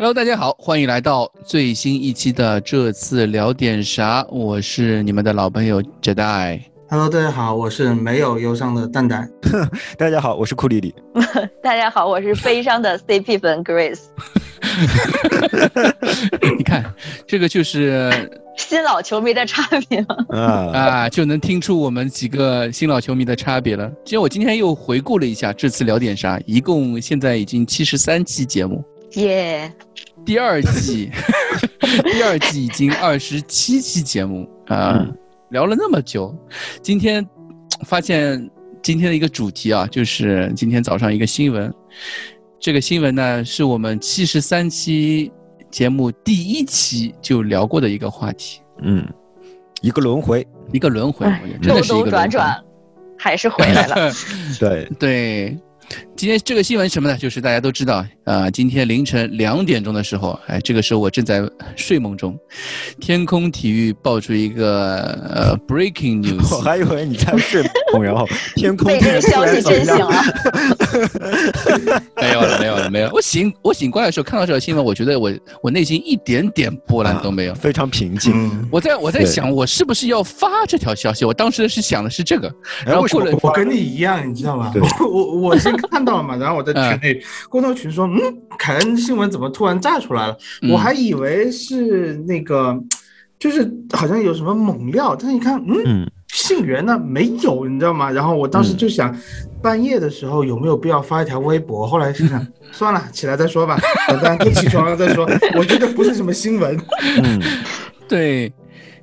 ？Hello，大家好，欢迎来到最新一期的这次聊点啥。我是你们的老朋友 Jedi。Hello，大家好，我是没有忧伤的蛋蛋。大家好，我是库里里。大家好，我是悲伤的 CP 粉 Grace。你看，这个就是新老球迷的差别吗？啊啊，就能听出我们几个新老球迷的差别了。其实我今天又回顾了一下，这次聊点啥，一共现在已经七十三期节目。耶！第二季，第二季已经二十七期节目啊，聊了那么久。今天发现今天的一个主题啊，就是今天早上一个新闻。这个新闻呢，是我们七十三期节目第一期就聊过的一个话题。嗯，一个轮回，一个轮回，真的是一个转转，还是回来了。对 对。今天这个新闻什么呢？就是大家都知道啊，今天凌晨两点钟的时候，哎，这个时候我正在睡梦中，天空体育爆出一个呃 breaking news，我还以为你在睡梦，然后天空被这个消息震醒了。没有了，没有了，没有。我醒我醒过来的时候看到这条新闻，我觉得我我内心一点点波澜都没有，非常平静。我在我在想，我是不是要发这条消息？我当时是想的是这个，然后过了，我跟你一样，你知道吗？我我我是。看到了嘛？然后我在群内沟通群说，嗯，凯恩新闻怎么突然炸出来了？我还以为是那个，就是好像有什么猛料，但是一看，嗯，信源呢没有，你知道吗？然后我当时就想，半夜的时候有没有必要发一条微博？后来想想，算了，起来再说吧，等等起床了再说。我觉得不是什么新闻。嗯，对。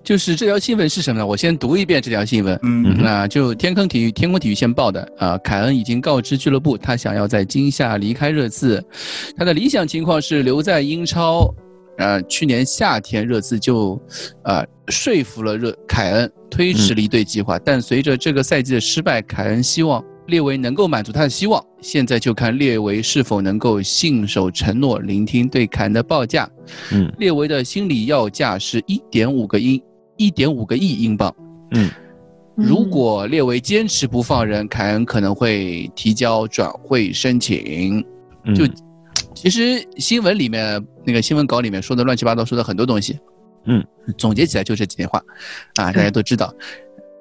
就是这条新闻是什么呢？我先读一遍这条新闻。嗯，那就天坑体育，天空体育先报的啊。凯恩已经告知俱乐部，他想要在今夏离开热刺。他的理想情况是留在英超。呃，去年夏天热刺就，呃，说服了热凯恩推迟离队计划。但随着这个赛季的失败，凯恩希望列维能够满足他的希望。现在就看列维是否能够信守承诺，聆听对凯恩的报价。嗯，列维的心理要价是一点五个亿。一点五个亿英镑，嗯，如果列为坚持不放人，凯恩可能会提交转会申请。就其实新闻里面那个新闻稿里面说的乱七八糟，说的很多东西，嗯，总结起来就这几句话，啊，大家都知道。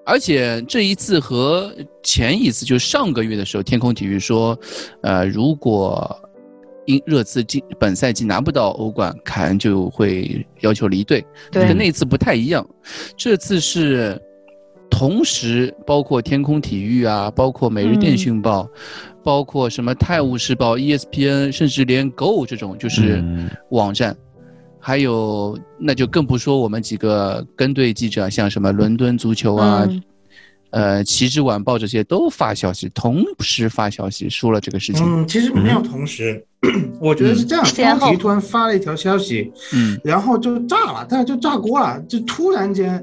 而且这一次和前一次，就上个月的时候，天空体育说，呃，如果。因热刺今本赛季拿不到欧冠，凯恩就会要求离队，跟那次不太一样。这次是同时包括天空体育啊，包括每日电讯报，包括什么泰晤士报、ESPN，甚至连 Go 这种就是网站，还有那就更不说我们几个跟队记者，像什么伦敦足球啊。呃，旗帜晚报这些都发消息，同时发消息说了这个事情。嗯，其实没有同时，我觉得是这样，天体突然发了一条消息，嗯，然后就炸了，但是就炸锅了，就突然间，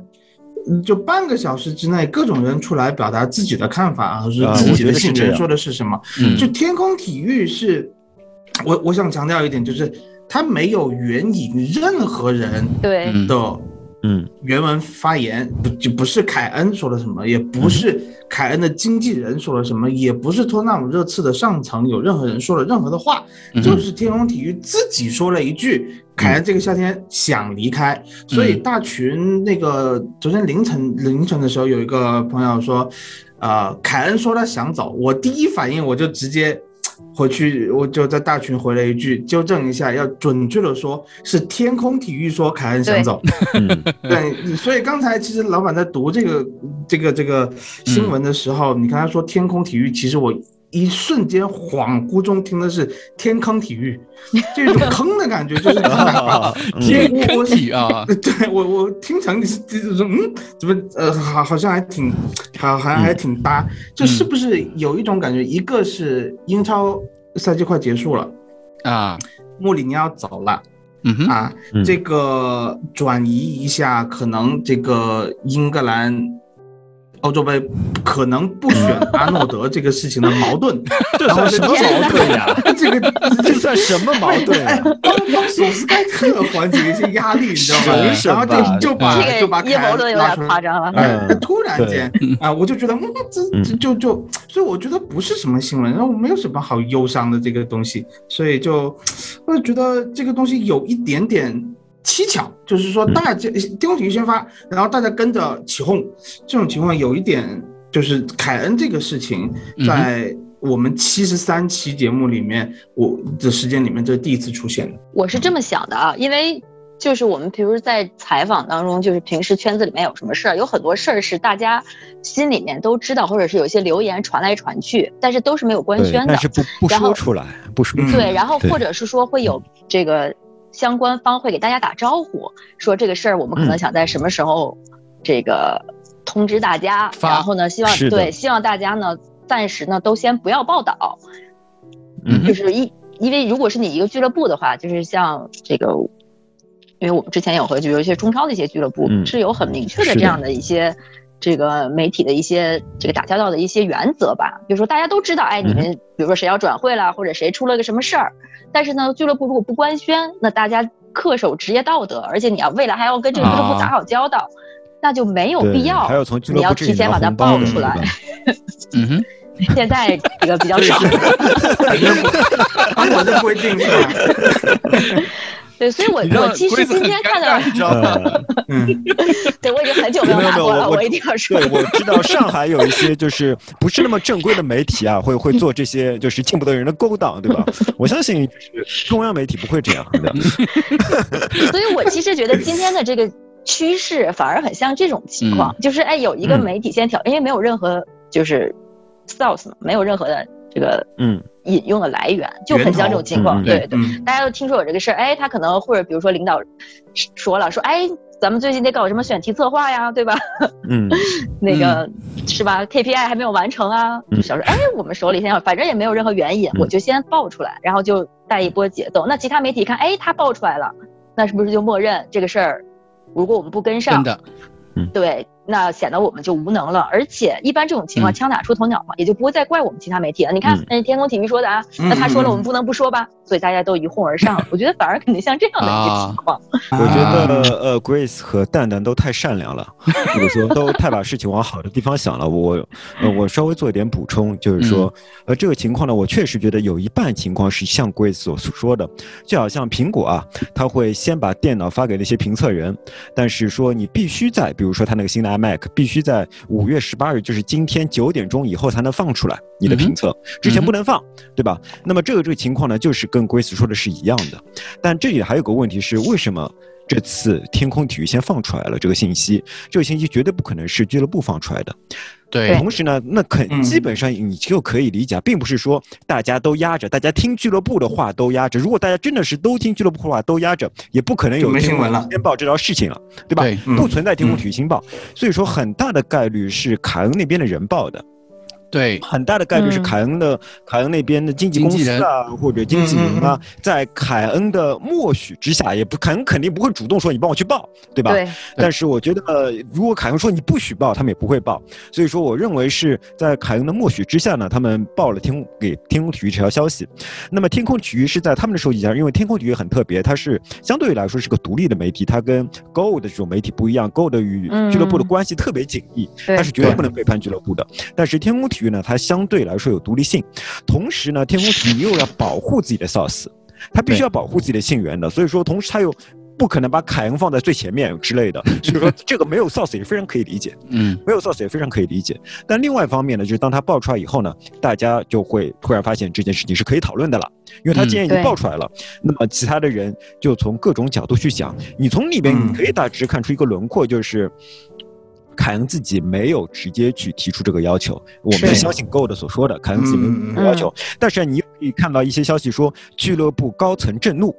就半个小时之内，各种人出来表达自己的看法啊，是自己的信源说的是什么？就天空体育是，我我想强调一点，就是他没有援引任何人对的。嗯，原文发言不就不是凯恩说了什么，也不是凯恩的经纪人说了什么，也不是托纳姆热刺的上层有任何人说了任何的话，就是天空体育自己说了一句，凯恩这个夏天想离开，所以大群那个昨天凌晨凌晨的时候，有一个朋友说，呃，凯恩说他想走，我第一反应我就直接。回去我就在大群回了一句，纠正一下，要准确的说，是天空体育说凯恩想走。对，所以刚才其实老板在读这个这个这个新闻的时候，你刚才说天空体育，其实我。一瞬间恍惚中听的是天坑体育，这种坑的感觉就是 天坑体啊！对我我听成你是这种嗯，怎么呃好好像还挺好好像还挺搭，就是不是有一种感觉？一个是英超赛季快结束了啊，穆里尼奥走了，嗯哼啊，这个转移一下，可能这个英格兰。欧洲杯可能不选阿诺德这个事情的矛盾，这算什么矛盾呀？这个这算什么矛盾？哎，帮帮索斯盖特缓解一些压力，你知道吗？然后就就把就把阴谋论有点夸张了。哎，突然间 啊，我就觉得，嗯，这这就就，所以我觉得不是什么新闻，然后没有什么好忧伤的这个东西，所以就我就觉得这个东西有一点点。蹊跷，就是说大家天空体育先发，然后大家跟着起哄，这种情况有一点，就是凯恩这个事情，在我们七十三期节目里面，我的时间里面，这是第一次出现的。我是这么想的啊，因为就是我们比如在采访当中，就是平时圈子里面有什么事儿，有很多事儿是大家心里面都知道，或者是有些留言传来传去，但是都是没有官宣的，但是不不说出来，不说对，然后或者是说会有这个。相关方会给大家打招呼，说这个事儿我们可能想在什么时候，这个通知大家。然后呢，希望对希望大家呢暂时呢都先不要报道。嗯，就是一因为如果是你一个俱乐部的话，就是像这个，因为我们之前有和就有一些中超的一些俱乐部是有很明确的这样的一些这个媒体的一些这个打交道的一些原则吧。比如说大家都知道，哎，你们比如说谁要转会了，或者谁出了个什么事儿。但是呢，俱乐部如果不官宣，那大家恪守职业道德，而且你要未来还要跟这个俱乐部打好交道，那就没有必要。还要从俱乐部你要提前把它报出来。嗯哼，现在这个比较少。我的规定是吧？对，所以我我其实今天看到，嗯，对我已经很久没有拿过了，我一定要说。对，我知道上海有一些就是不是那么正规的媒体啊，会会做这些就是见不得人的勾当，对吧？我相信中央媒体不会这样的。所以我其实觉得今天的这个趋势反而很像这种情况，就是哎，有一个媒体先挑，因为没有任何就是 source 嘛，没有任何的这个嗯。引用的来源就很像这种情况，对对，大家都听说有这个事儿，哎，他可能或者比如说领导说了，说哎，咱们最近得搞什么选题策划呀，对吧？嗯，那个是吧？KPI 还没有完成啊，就想说，哎，我们手里现在反正也没有任何原因，我就先爆出来，然后就带一波节奏。那其他媒体看，哎，他爆出来了，那是不是就默认这个事儿？如果我们不跟上，真的，嗯，对。那显得我们就无能了，而且一般这种情况枪打出头鸟嘛，也就不会再怪我们其他媒体了。你看，那天空体育说的啊，那他说了，我们不能不说吧，所以大家都一哄而上。我觉得反而肯定像这样的一个情况。我觉得呃，Grace 和蛋蛋都太善良了，或者说都太把事情往好的地方想了。我呃，我稍微做一点补充，就是说，呃，这个情况呢，我确实觉得有一半情况是像 Grace 所说的，就好像苹果啊，他会先把电脑发给那些评测人，但是说你必须在，比如说他那个新的。Mac 必须在五月十八日，就是今天九点钟以后才能放出来你的评测，之前不能放，对吧？那么这个这个情况呢，就是跟 Grace 说的是一样的。但这里还有个问题是，为什么这次天空体育先放出来了这个信息？这个信息绝对不可能是俱乐部放出来的。对，同时呢，那肯基本上你就可以理解，并不是说大家都压着，大家听俱乐部的话都压着。如果大家真的是都听俱乐部的话都压着，也不可能有新闻了，先报这条事情了，对吧？不存在天空体育新报，所以说很大的概率是凯恩那边的人报的。对，很大的概率是凯恩的凯恩那边的经纪公司啊，或者经纪人啊，在凯恩的默许之下，也不凯恩肯定不会主动说你帮我去报，对吧？对。但是我觉得，如果凯恩说你不许报，他们也不会报。所以说，我认为是在凯恩的默许之下呢，他们报了天空给天空体育这条消息。那么天空体育是在他们的手底下，因为天空体育很特别，它是相对来说是个独立的媒体，它跟 Go 的这种媒体不一样，Go 的与俱乐部的关系特别紧密，它是绝对不能背叛俱乐部的。但是天空体育呢，它相对来说有独立性，同时呢，天空体育又要保护自己的 source，他必须要保护自己的信源的，所以说同时它又不可能把凯恩放在最前面之类的，所以说 这个没有 source 也非常可以理解，嗯，没有 source 也非常可以理解。但另外一方面呢，就是当它爆出来以后呢，大家就会突然发现这件事情是可以讨论的了，因为他既然已经爆出来了，那么其他的人就从各种角度去讲，你从里边你可以大致看出一个轮廓，就是。凯恩自己没有直接去提出这个要求，我们是相信 Gold 所说的，凯恩自己没有要求。但是你可以看到一些消息说，俱乐部高层震怒，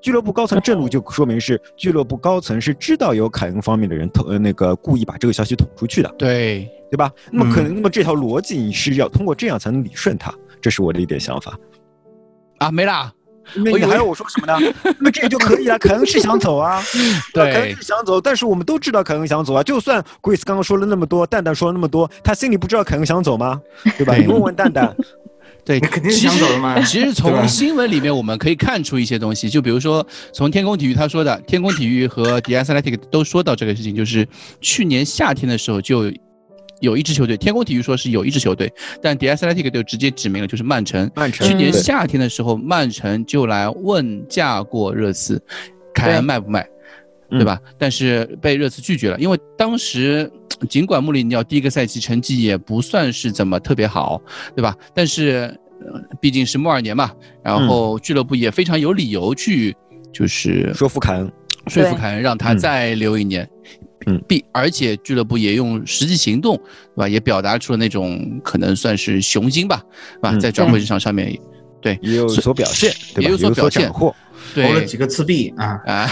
俱乐部高层震怒就说明是俱乐部高层是知道有凯恩方面的人捅呃那个故意把这个消息捅出去的，对对吧？那么可能那么这条逻辑你是要通过这样才能理顺它，这是我的一点想法。啊，没啦。那你还要我说什么呢？那这个就可以了。凯恩是想走啊，对，凯恩是想走，但是我们都知道凯恩想走啊。就算 Grace 刚刚说了那么多，蛋蛋说了那么多，他心里不知道凯恩想走吗？对吧？你问问蛋蛋。对，肯定是想走的嘛。其实从新闻里面我们可以看出一些东西，就比如说从天空体育他说的，天空体育和 d s Athletic 都说到这个事情，就是去年夏天的时候就有一支球队，天空体育说是有一支球队，但 d s Athletic 就直接指明了就是曼城。曼城去年夏天的时候，曼城就来问价过热刺，凯恩卖不卖，对吧？但是被热刺拒绝了，因为当时尽管穆里尼奥第一个赛季成绩也不算是怎么特别好，对吧？但是。毕竟是末二年嘛，然后俱乐部也非常有理由去，就是说服凯恩，说服凯恩让他再留一年，嗯，并而且俱乐部也用实际行动，对吧？也表达出了那种可能算是雄心吧，对吧？在转会市场上面，对，也有所表现，对吧？有所表现，投了几个次币啊啊，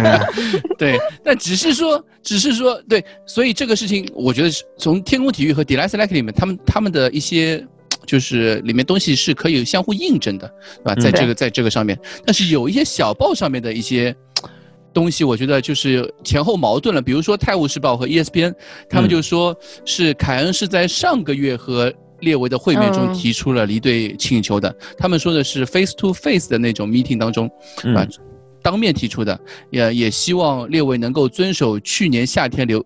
对，但只是说，只是说，对，所以这个事情，我觉得是从天空体育和 d e l i g h t l i k e 里面，他们他们的一些。就是里面东西是可以相互印证的，对吧？在这个在这个上面，但是有一些小报上面的一些东西，我觉得就是前后矛盾了。比如说《泰晤士报》和 ESPN，他们就说是凯恩是在上个月和列维的会面中提出了离队请求的。他们说的是 face to face 的那种 meeting 当中，啊，当面提出的，也也希望列维能够遵守去年夏天留。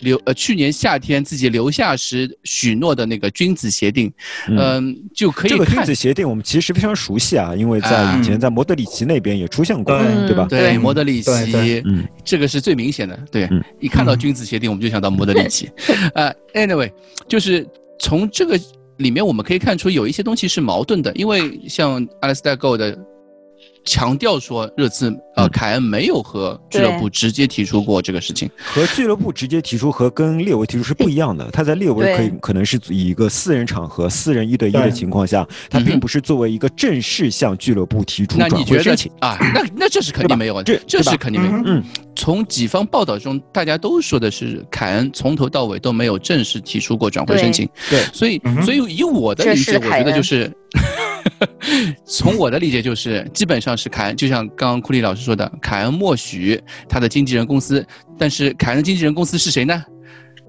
留呃，去年夏天自己留下时许诺的那个君子协定，嗯，就可以。这个君子协定我们其实非常熟悉啊，因为在以前在莫德里奇那边也出现过，对吧？对，莫德里奇，嗯，这个是最明显的。对，一看到君子协定，我们就想到莫德里奇。呃，anyway，就是从这个里面我们可以看出有一些东西是矛盾的，因为像阿拉斯代 Go 的。强调说，热刺呃，凯恩没有和俱乐部直接提出过这个事情。和俱乐部直接提出和跟列维提出是不一样的。他在列维可以可能是以一个私人场合、私人一对一的情况下，他并不是作为一个正式向俱乐部提出转会申请啊。那那这是肯定没有的，这这是肯定没有。嗯，从几方报道中，大家都说的是凯恩从头到尾都没有正式提出过转会申请。对，所以所以以我的理解，我觉得就是。从我的理解就是，基本上是凯恩，就像刚刚库里老师说的，凯恩默许他的经纪人公司。但是凯恩的经纪人公司是谁呢？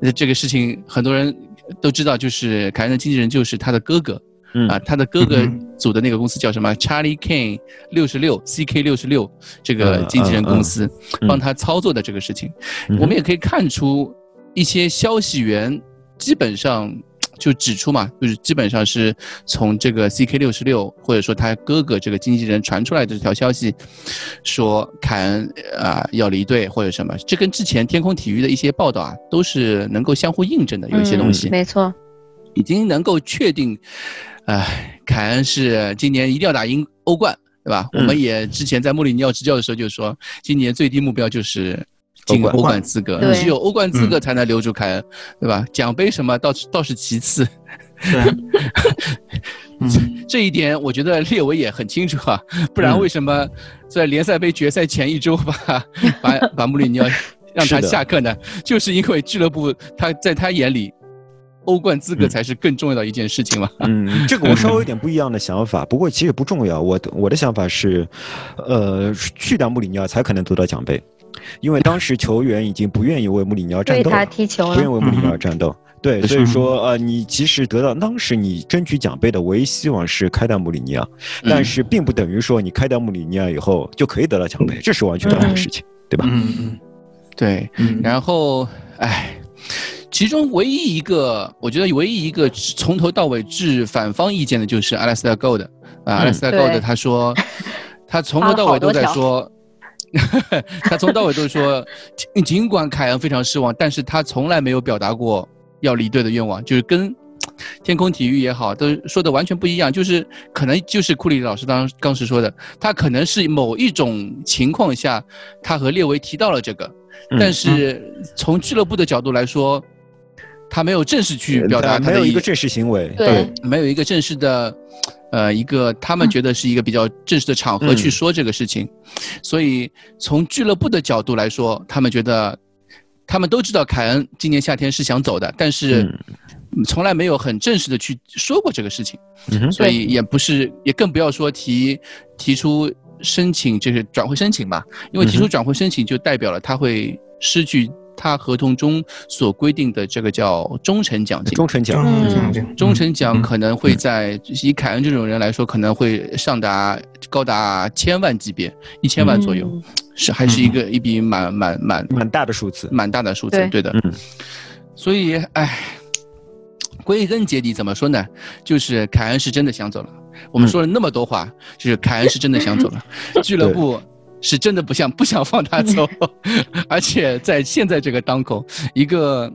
那这个事情很多人都知道，就是凯恩的经纪人就是他的哥哥。啊，他的哥哥组的那个公司叫什么？Charlie Kane 六十六 CK 六十六这个经纪人公司帮他操作的这个事情，我们也可以看出一些消息源基本上。就指出嘛，就是基本上是从这个 CK 六十六或者说他哥哥这个经纪人传出来的这条消息，说凯恩啊要离队或者什么，这跟之前天空体育的一些报道啊都是能够相互印证的，有一些东西。没错，已经能够确定，哎，凯恩是今年一定要打赢欧冠，对吧？我们也之前在穆里尼奥执教的时候就说，今年最低目标就是。进欧冠资格，只有欧冠资格才能留住凯恩，对吧？奖杯什么倒是倒是其次。对，这一点我觉得列维也很清楚啊，不然为什么在联赛杯决赛前一周把把 把穆里尼奥让他下课呢？就是因为俱乐部他在他眼里，欧冠资格才是更重要的一件事情嘛。嗯，这个我稍微有点不一样的想法，不过其实不重要。我我的想法是，呃，去掉穆里尼奥才可能得到奖杯。因为当时球员已经不愿意为穆里尼奥战斗，他踢球不愿意为穆里尼奥战斗。对，所以说呃，你其实得到当时你争取奖杯的唯一希望是开掉穆里尼奥，但是并不等于说你开掉穆里尼奥以后就可以得到奖杯，这是完全两回事情，对吧？嗯嗯，对。然后，哎，其中唯一一个我觉得唯一一个从头到尾持反方意见的就是阿拉斯加 Gold 啊，阿拉斯加 Gold 他说，他从头到尾都在说。他从到尾都是说，尽管凯恩非常失望，但是他从来没有表达过要离队的愿望，就是跟天空体育也好，都说的完全不一样。就是可能就是库里老师当当时说的，他可能是某一种情况下，他和列维提到了这个，但是从俱乐部的角度来说，他没有正式去表达，没有一个正式行为，对，没有一个正式的。呃，一个他们觉得是一个比较正式的场合去说这个事情，所以从俱乐部的角度来说，他们觉得，他们都知道凯恩今年夏天是想走的，但是从来没有很正式的去说过这个事情，所以也不是，也更不要说提提出申请，就是转会申请吧，因为提出转会申请就代表了他会失去。他合同中所规定的这个叫忠诚奖金，忠诚奖，忠诚奖可能会在以凯恩这种人来说，可能会上达高达千万级别，一千万左右，是还是一个一笔蛮蛮蛮蛮大的数字，蛮大的数字，对。的。所以，哎，归根结底怎么说呢？就是凯恩是真的想走了。我们说了那么多话，就是凯恩是真的想走了，俱乐部。是真的不想不想放他走，而且在现在这个当口，一个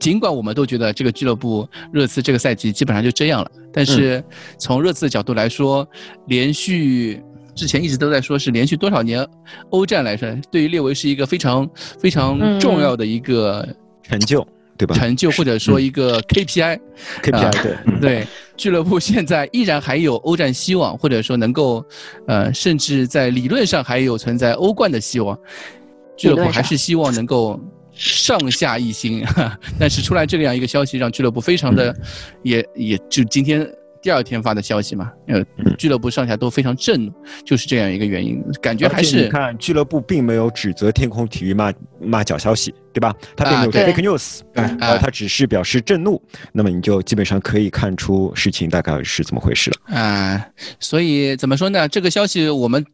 尽管我们都觉得这个俱乐部热刺这个赛季基本上就这样了，但是从热刺的角度来说，连续之前一直都在说是连续多少年欧战来说，对于列维是一个非常非常重要的一个成就。对吧？成就或者说一个 KPI，KPI 对。对，俱乐部 现在依然还有欧战希望，或者说能够，呃，甚至在理论上还有存在欧冠的希望。俱乐部还是希望能够上下一心，但是出来这样一个消息，让俱乐部非常的，也也就今天。第二天发的消息嘛，呃，俱乐部上下都非常震怒，就是这样一个原因，感觉还是你看俱乐部并没有指责天空体育骂骂假消息，对吧？他并没有 fake news，啊，他只是表示震怒，那么你就基本上可以看出事情大概是怎么回事了啊。所以怎么说呢？这个消息我们，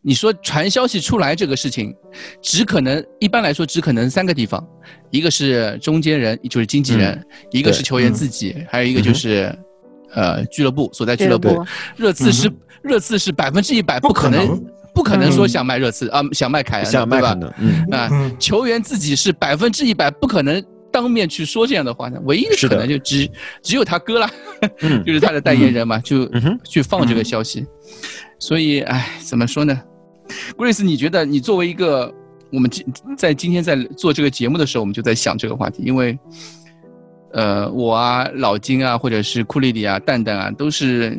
你说传消息出来这个事情，只可能一般来说只可能三个地方，一个是中间人，就是经纪人；一个是球员自己，还有一个就是。呃，俱乐部所在俱乐部，热刺是热刺是百分之一百不可能，不可能说想卖热刺啊，想卖凯恩，对吧？嗯啊，球员自己是百分之一百不可能当面去说这样的话的，唯一的可能就只只有他哥了，就是他的代言人嘛，就去放这个消息。所以，哎，怎么说呢？Grace，你觉得你作为一个我们今在今天在做这个节目的时候，我们就在想这个话题，因为。呃，我啊，老金啊，或者是库里里啊，蛋蛋啊，都是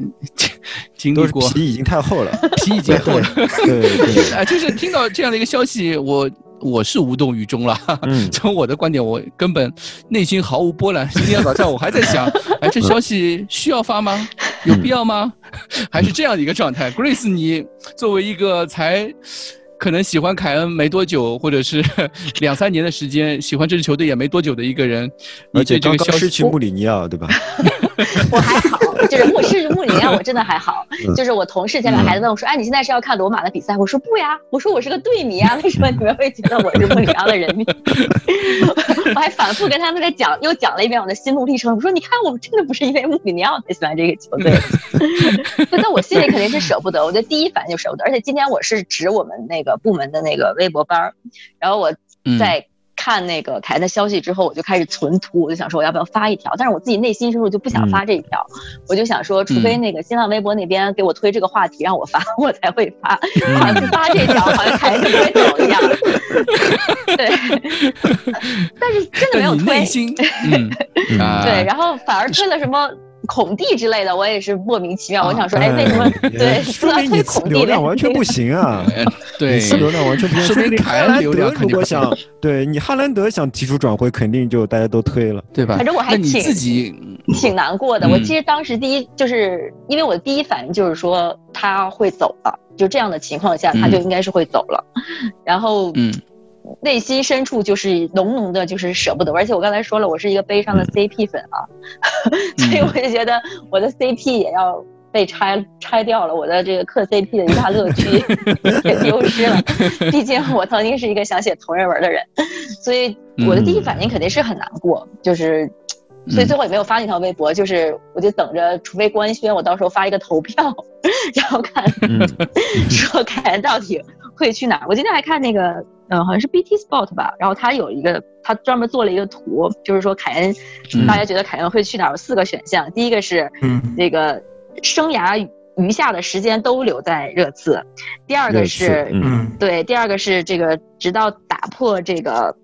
经历过，皮已经太厚了，皮已经厚了。对，啊，就是听到这样的一个消息，我我是无动于衷了。从我的观点，我根本内心毫无波澜。今天早上我还在想，哎，这消息需要发吗？有必要吗？还是这样的一个状态？Grace，你作为一个才。可能喜欢凯恩没多久，或者是 两三年的时间，喜欢这支球队也没多久的一个人，而且刚刚失去穆里尼奥，对吧？我还好，就是穆失去穆里尼奥，我真的还好。就是我同事前两孩子问我说：“哎，你现在是要看罗马的比赛？”我说：“不呀，我说我是个队迷啊，为什么你们会觉得我是穆里尼奥的人迷？” 我还反复跟他们在讲，又讲了一遍我的心路历程。我说：“你看，我们真的不是因为穆里尼奥才喜欢这个球队，那我心里肯定是舍不得。我的第一反应就舍不得。而且今天我是指我们那个部门的那个微博班儿，然后我在。看那个凯恩的消息之后，我就开始存图，我就想说我要不要发一条，但是我自己内心深处就不想发这一条，我就想说，除非那个新浪微博那边给我推这个话题让我发，我才会发。好像发这条，好像凯恩就不会走一样。对，但是真的没有推。对，然后反而推了什么？孔蒂之类的，我也是莫名其妙。我想说，哎，为什么对？说明你孔 流量完全不行啊！对，流量完全不行。说明哈兰德如果想对你哈兰德想提出转会，肯定就大家都推了，对吧？反正我还挺自己挺难过的。我其实当时第一就是因为我的第一反应就是说他会走了，就这样的情况下他就应该是会走了。然后嗯。内心深处就是浓浓的，就是舍不得。而且我刚才说了，我是一个悲伤的 CP 粉啊，所以我就觉得我的 CP 也要被拆拆掉了，我的这个磕 CP 的一大乐趣也丢失了。毕竟我曾经是一个想写同人文的人，所以我的第一反应肯定是很难过，就是所以最后也没有发那条微博，就是我就等着，除非官宣，我到时候发一个投票，然后看说凯恩到底会去哪儿。我今天还看那个。嗯，好像是 BT Sport 吧，然后他有一个，他专门做了一个图，就是说凯恩，大家觉得凯恩会去哪儿？有四个选项，第一个是，嗯，那个生涯余下的时间都留在热刺，第二个是，嗯，对，第二个是这个直到打破这个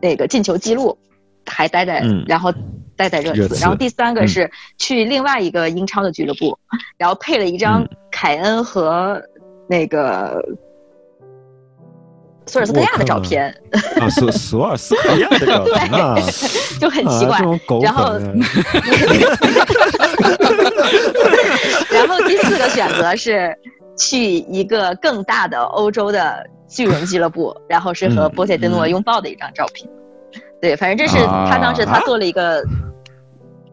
那个进球记录还待在，然后待在热刺，然后第三个是去另外一个英超的俱乐部，然后配了一张凯恩和那个。索尔斯克亚的照片啊，索索尔斯克亚的照片啊，就很奇怪。然后，然后第四个选择是去一个更大的欧洲的巨人俱乐部，然后是和波塞登诺拥抱的一张照片。对，反正这是他当时他做了一个，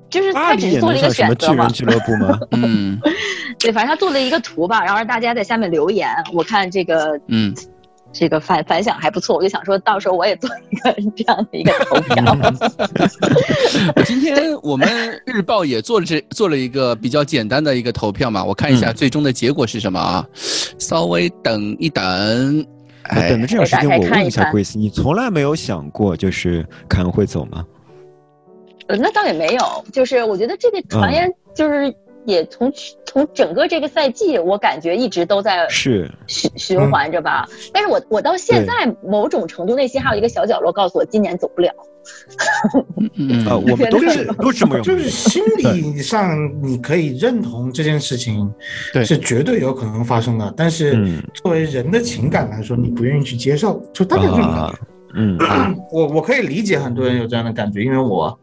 就是他只是做了一个选择嘛。俱乐部吗？嗯，对，反正他做了一个图吧，然后让大家在下面留言。我看这个，嗯。这个反反响还不错，我就想说到时候我也做一个这样的一个投票。今天我们日报也做了这做了一个比较简单的一个投票嘛，我看一下最终的结果是什么啊？稍微等一等，等的这段时间我问一下 Grace，你从来没有想过就是凯恩会走吗？呃，那倒也没有，就是我觉得这个传言就是。也从从整个这个赛季，我感觉一直都在是循循环着吧。但是我我到现在某种程度内心还有一个小角落告诉我，今年走不了。啊，我们都是 都么就是心理上你可以认同这件事情，对，是绝对有可能发生的。但是作为人的情感来说，你不愿意去接受，就大概这种感觉。嗯，我我可以理解很多人有这样的感觉，因为我。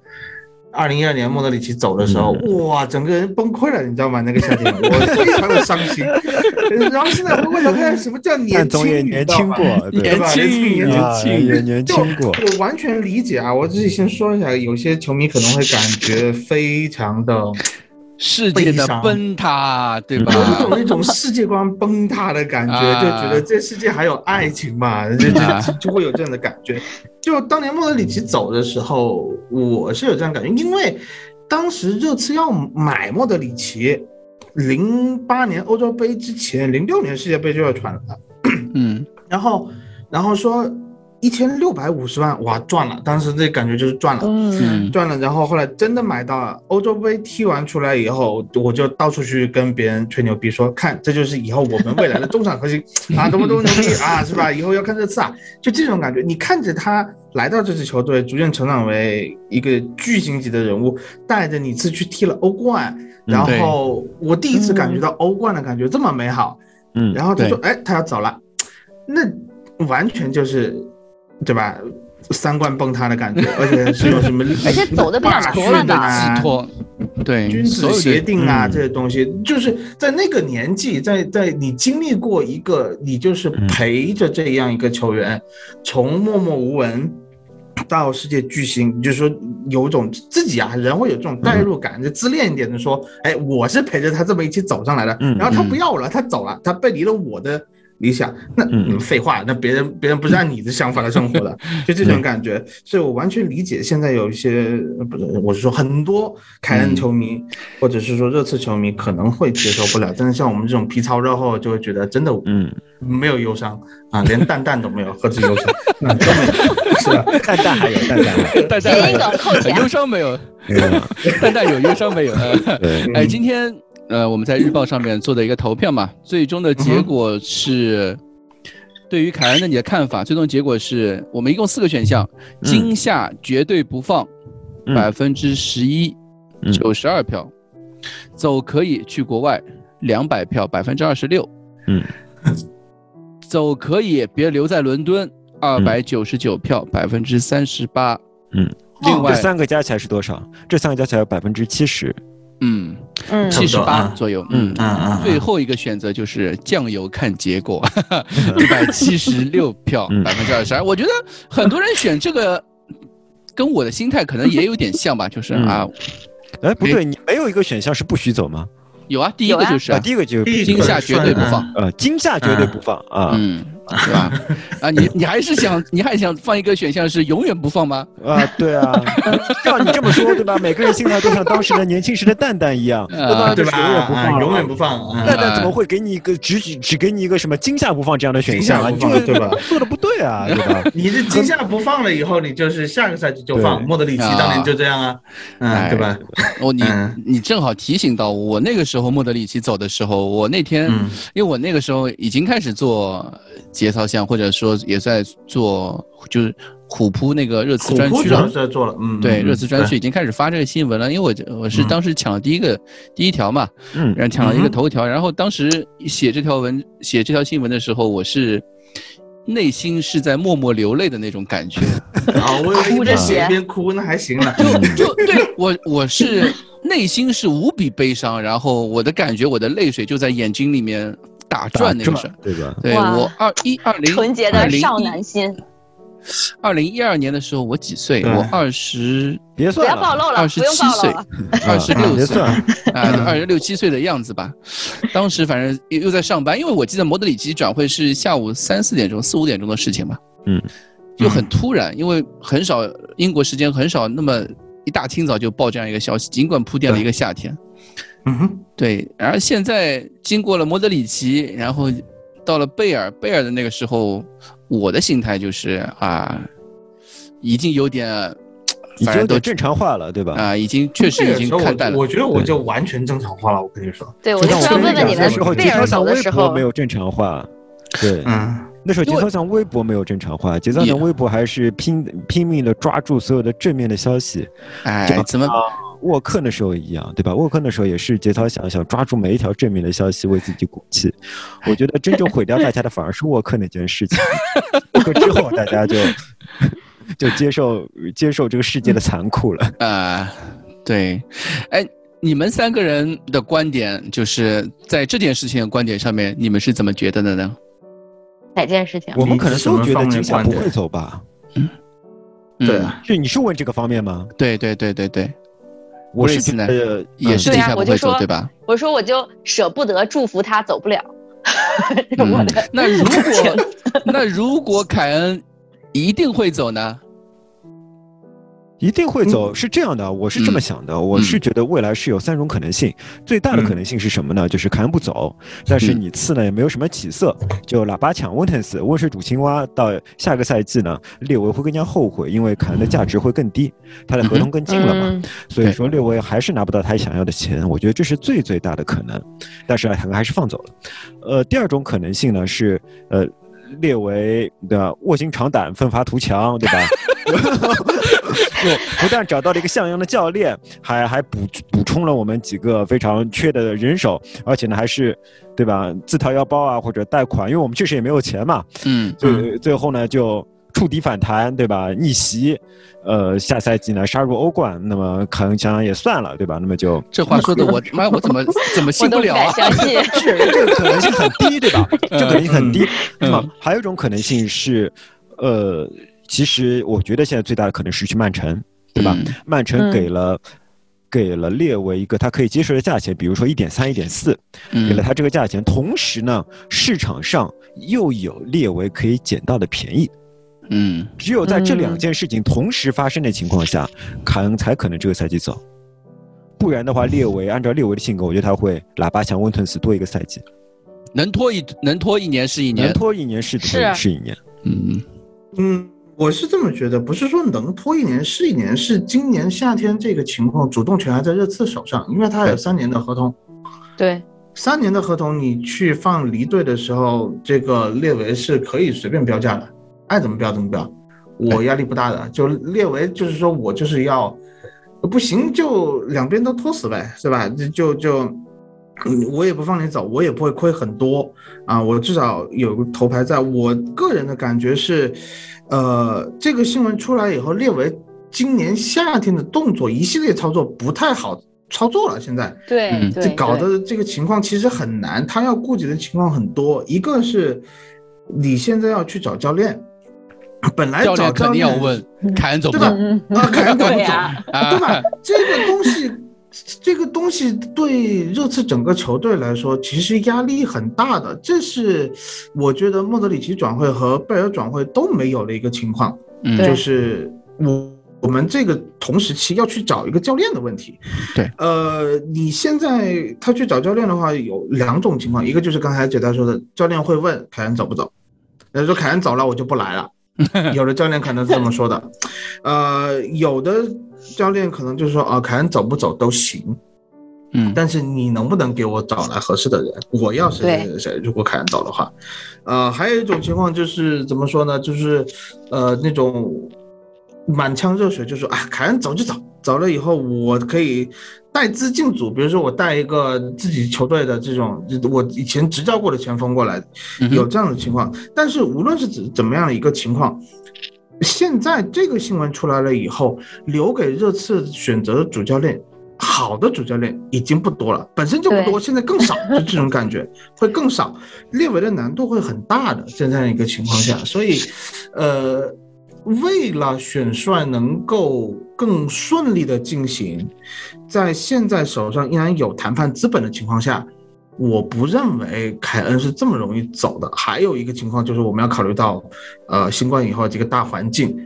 二零一二年莫德里奇走的时候，哇，整个人崩溃了，你知道吗？那个夏天 我非常的伤心。然后现在回过头看，什么叫年轻？年轻过，年轻，年轻，也年轻过。我完全理解啊！我自己先说一下，有些球迷可能会感觉非常的。世界的崩塌，对吧？有一种那种世界观崩塌的感觉，就觉得这世界还有爱情嘛，就就就会有这样的感觉。就当年莫德里奇走的时候，我是有这样感觉，因为当时热刺要买莫德里奇，零八年欧洲杯之前，零六年世界杯就要传了，嗯，然后然后说。一千六百五十万，哇，赚了！当时那感觉就是赚了，嗯，赚了。然后后来真的买到了，欧洲杯踢完出来以后，我就到处去跟别人吹牛逼，说看这就是以后我们未来的中场核心 啊，多么多么牛逼啊，是吧？以后要看这次啊，就这种感觉。你看着他来到这支球队，逐渐成长为一个巨星级的人物，带着你次去踢了欧冠，然后我第一次感觉到欧冠的感觉这么美好，嗯，然后他说，哎，他要走了，那完全就是。对吧？三观崩塌的感觉，而且是有什么？而且走的比较突然的寄托，对君子协定啊这些东西，就是在那个年纪，在在你经历过一个，你就是陪着这样一个球员，从默默无闻到世界巨星，就是说有种自己啊，人会有这种代入感，就自恋一点的说，哎，我是陪着他这么一起走上来的，然后他不要我了，他走了，他背离了我的。理想，那嗯，废话，那别人别人不是按你的想法来生活的，就这种感觉，所以我完全理解。现在有一些不是，我是说很多凯恩球迷，或者是说热刺球迷可能会接受不了，但是像我们这种皮糙肉厚，就会觉得真的，嗯，没有忧伤啊，连蛋蛋都没有，何止忧伤？都没有，是吧？蛋蛋还有蛋蛋，蛋蛋 忧伤没有？蛋蛋有忧伤没有？哎，今天。呃，我们在日报上面做的一个投票嘛，最终的结果是，对于凯恩的你的看法，最终结果是我们一共四个选项，今夏绝对不放，百分之十一，九十二票，走可以去国外，两百票，百分之二十六，嗯，走可以别留在伦敦，二百九十九票，百分之三十八，嗯，另外这三个加起来是多少？这三个加起来百分之七十。嗯，七十八左右。嗯嗯嗯。最后一个选择就是酱油看结果，一百七十六票，百分之二十二。我觉得很多人选这个，跟我的心态可能也有点像吧，就是啊，哎，不对，你没有一个选项是不许走吗？有啊，第一个就是啊，第一个就是惊吓绝对不放，呃，惊吓绝对不放啊。嗯。是吧？啊，你你还是想，你还想放一个选项是永远不放吗？啊，对啊，照你这么说，对吧？每个人心态都像当时的年轻时的蛋蛋一样，对吧？永远不放，永远不放。蛋蛋怎么会给你一个只只给你一个什么惊吓不放这样的选项啊？对吧？做的不对啊，对吧？你这惊吓不放了以后，你就是下个赛季就放。莫德里奇当年就这样啊，嗯，对吧？哦，你你正好提醒到我那个时候莫德里奇走的时候，我那天因为我那个时候已经开始做节操项或者。说也在做，就是虎扑那个热词专区了，在做了，嗯，对，热词专区已经开始发这个新闻了。因为我我是当时抢了第一个第一条嘛，嗯，然后抢了一个头条，然后当时写这条文写这条新闻的时候，我是内心是在默默流泪的那种感觉。啊，我一边写一边哭，那还行了。就就对我我是内心是无比悲伤，然后我的感觉，我的泪水就在眼睛里面打转，那个是，对吧？对我二一二零纯洁的少男心。二零一二年的时候，我几岁？我二十，别算了，不要暴露了，二十七岁，二十六岁，啊，二十六七岁的样子吧。当时反正又在上班，因为我记得摩德里奇转会是下午三四点钟、四五点钟的事情嘛。嗯，就很突然，因为很少英国时间很少那么一大清早就报这样一个消息，尽管铺垫了一个夏天。嗯哼，对。然后现在经过了莫德里奇，然后到了贝尔，贝尔的那个时候。我的心态就是啊，已经有点，已经都正常化了，对吧？啊，已经确实已经看淡了。我觉得我就完全正常化了。我跟你说，对，我就想问问你们，贝尔走的时候没有正常化。对，嗯，那时候节操像微博没有正常化，节操像微博还是拼拼命的抓住所有的正面的消息。哎，怎么？沃克的时候一样，对吧？沃克的时候也是节操想想抓住每一条正面的消息为自己鼓气。我觉得真正毁掉大家的反而是沃克那件事情。沃克之后大家就 就接受接受这个世界的残酷了。啊，对。哎，你们三个人的观点就是在这件事情的观点上面，你们是怎么觉得的呢？哪件事情？我们可能都觉得金夏不会走吧？嗯，对啊。就你是问这个方面吗？对对对对对。我是觉得也是对呀，我就说对吧？我说我就舍不得祝福他走不了。那如果那如果凯恩一定会走呢？一定会走，是这样的，我是这么想的，我是觉得未来是有三种可能性，最大的可能性是什么呢？就是凯恩不走，但是你次呢也没有什么起色，就喇叭抢温特斯，温水煮青蛙，到下个赛季呢，列维会更加后悔，因为凯恩的价值会更低，他的合同更近了嘛，所以说列维还是拿不到他想要的钱，我觉得这是最最大的可能，但是凯恩还是放走了。呃，第二种可能性呢是，呃，列为的卧薪尝胆，奋发图强，对吧？就不但找到了一个像样的教练，还还补补充了我们几个非常缺的人手，而且呢还是，对吧？自掏腰包啊，或者贷款，因为我们确实也没有钱嘛。嗯，最最后呢就触底反弹，对吧？逆袭，呃，下赛季呢杀入欧冠，那么可能想想也算了，对吧？那么就这话说的我妈我怎么 怎么信不了啊？是这个可能性很低，对吧？这可能性很低。那么还有一种可能性是，呃。其实我觉得现在最大的可能是去曼城，对吧？曼城给了给了列维一个他可以接受的价钱，比如说一点三、一点四，给了他这个价钱。同时呢，市场上又有列维可以捡到的便宜。嗯，只有在这两件事情同时发生的情况下，凯恩才可能这个赛季走。不然的话，列维按照列维的性格，我觉得他会喇叭响温吞死多一个赛季。能拖一能拖一年是一年，能拖一年是是是一年。嗯嗯。我是这么觉得，不是说能拖一年是一年，是今年夏天这个情况，主动权还在热刺手上，因为他有三年的合同。对，三年的合同，你去放离队的时候，这个列维是可以随便标价的，爱怎么标怎么标，我压力不大的。就列为就是说我就是要，不行就两边都拖死呗，是吧？就就。嗯，我也不放你走，我也不会亏很多啊，我至少有个头牌在。我个人的感觉是，呃，这个新闻出来以后，列为今年夏天的动作一系列操作不太好操作了。现在对，这搞的这个情况其实很难，他要顾及的情况很多。一个是你现在要去找教练，本来找教练要问凯恩走对吧？啊，凯恩走不走？对吧？这个东西。这个东西对热刺整个球队来说，其实压力很大的。这是我觉得莫德里奇转会和贝尔转会都没有的一个情况。嗯，就是我我们这个同时期要去找一个教练的问题。对，呃，你现在他去找教练的话，有两种情况，一个就是刚才姐大说的，教练会问凯恩走不走，那说凯恩走了，我就不来了。有的教练可能是这么说的，呃，有的。教练可能就是说啊，凯恩走不走都行，嗯，但是你能不能给我找来合适的人？我要谁谁谁？如果凯恩走的话，呃，还有一种情况就是怎么说呢？就是呃那种满腔热血，就说啊，凯恩走就走，走了以后我可以带资进组，比如说我带一个自己球队的这种我以前执教过的前锋过来，有这样的情况。但是无论是怎怎么样的一个情况，现在这个新闻出来了以后，留给热刺选择的主教练。好的主教练已经不多了，本身就不多，现在更少，就这种感觉 会更少，列维的难度会很大的，在这样一个情况下，所以，呃，为了选帅能够更顺利的进行，在现在手上依然有谈判资本的情况下，我不认为凯恩是这么容易走的。还有一个情况就是我们要考虑到，呃，新冠以后这个大环境。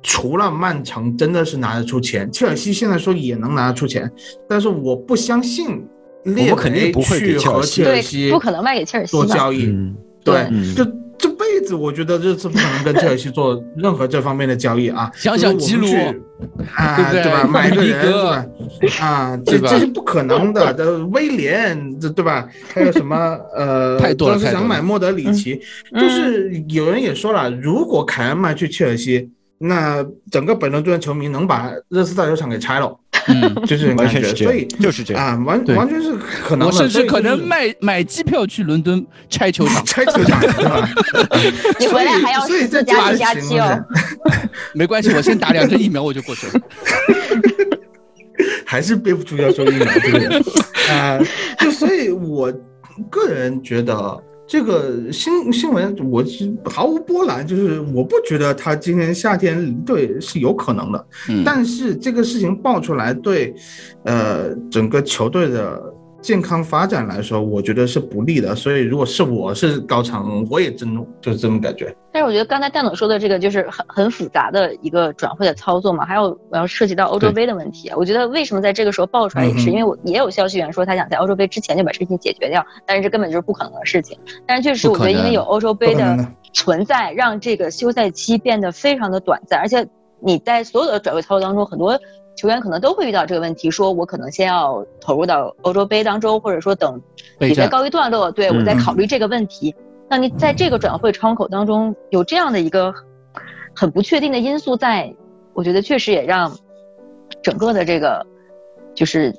除了曼城真的是拿得出钱，切尔西现在说也能拿得出钱，但是我不相信列维去和切尔西不可能卖给切尔西做交易，对，就这辈子我觉得这次不可能跟切尔西做任何这方面的交易啊。想想吉鲁啊，对吧？买个人？啊，这这是不可能的。这威廉这对吧？还有什么呃？太多了，想买莫德里奇，就是有人也说了，如果凯恩卖去切尔西。那整个本伦敦球迷能把热刺大球场给拆了，嗯，就是完全是所以就是这样啊，完完全是可能，我甚至可能卖买机票去伦敦拆球场，拆球场，对吧？你回来还要自加加期哦。没关系，我先打两针疫苗我就过去了。还是憋不住要说疫苗，对不对？啊，就所以我个人觉得。这个新新闻我是毫无波澜，就是我不觉得他今年夏天离队是有可能的，但是这个事情爆出来对，呃，整个球队的。健康发展来说，我觉得是不利的。所以，如果是我是高层，我也震怒，就是这种感觉。但是，我觉得刚才蛋总说的这个就是很很复杂的一个转会的操作嘛。还有，我要涉及到欧洲杯的问题。我觉得为什么在这个时候爆出来，也是因为我也有消息源说他想在欧洲杯之前就把事情解决掉，但是这根本就是不可能的事情。但是确实，我觉得因为有欧洲杯的存在，让这个休赛期变得非常的短暂，而且你在所有的转会操作当中，很多。球员可能都会遇到这个问题，说我可能先要投入到欧洲杯当中，或者说等比赛告一段落，对我再考虑这个问题。那你在这个转会窗口当中有这样的一个很不确定的因素在，我觉得确实也让整个的这个就是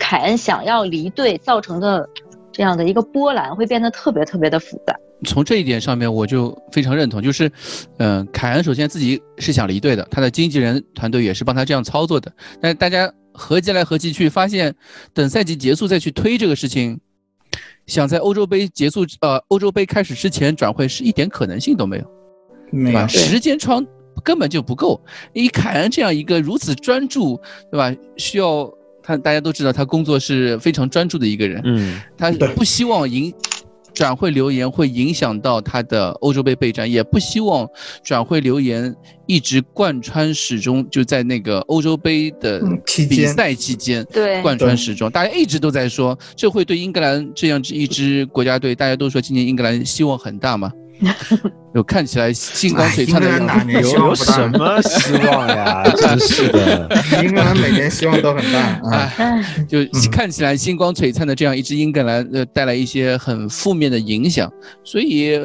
凯恩想要离队造成的这样的一个波澜会变得特别特别的复杂。从这一点上面，我就非常认同，就是，嗯，凯恩首先自己是想离队的，他的经纪人团队也是帮他这样操作的。但是大家合计来合计去，发现等赛季结束再去推这个事情，想在欧洲杯结束呃欧洲杯开始之前转会是一点可能性都没有，对吧？时间窗根本就不够。以凯恩这样一个如此专注，对吧？需要他大家都知道他工作是非常专注的一个人，嗯，他不希望赢。转会留言会影响到他的欧洲杯备战，也不希望转会留言一直贯穿始终，就在那个欧洲杯的比赛期间，对贯穿始终。大家一直都在说，这会对英格兰这样一支国家队，大家都说今年英格兰希望很大吗？有看起来星光璀璨的样子，有什么希望呀？真是的，英格兰每年希望都很大啊！就看起来星光璀璨的这样一支英格兰，呃，带来一些很负面的影响。所以，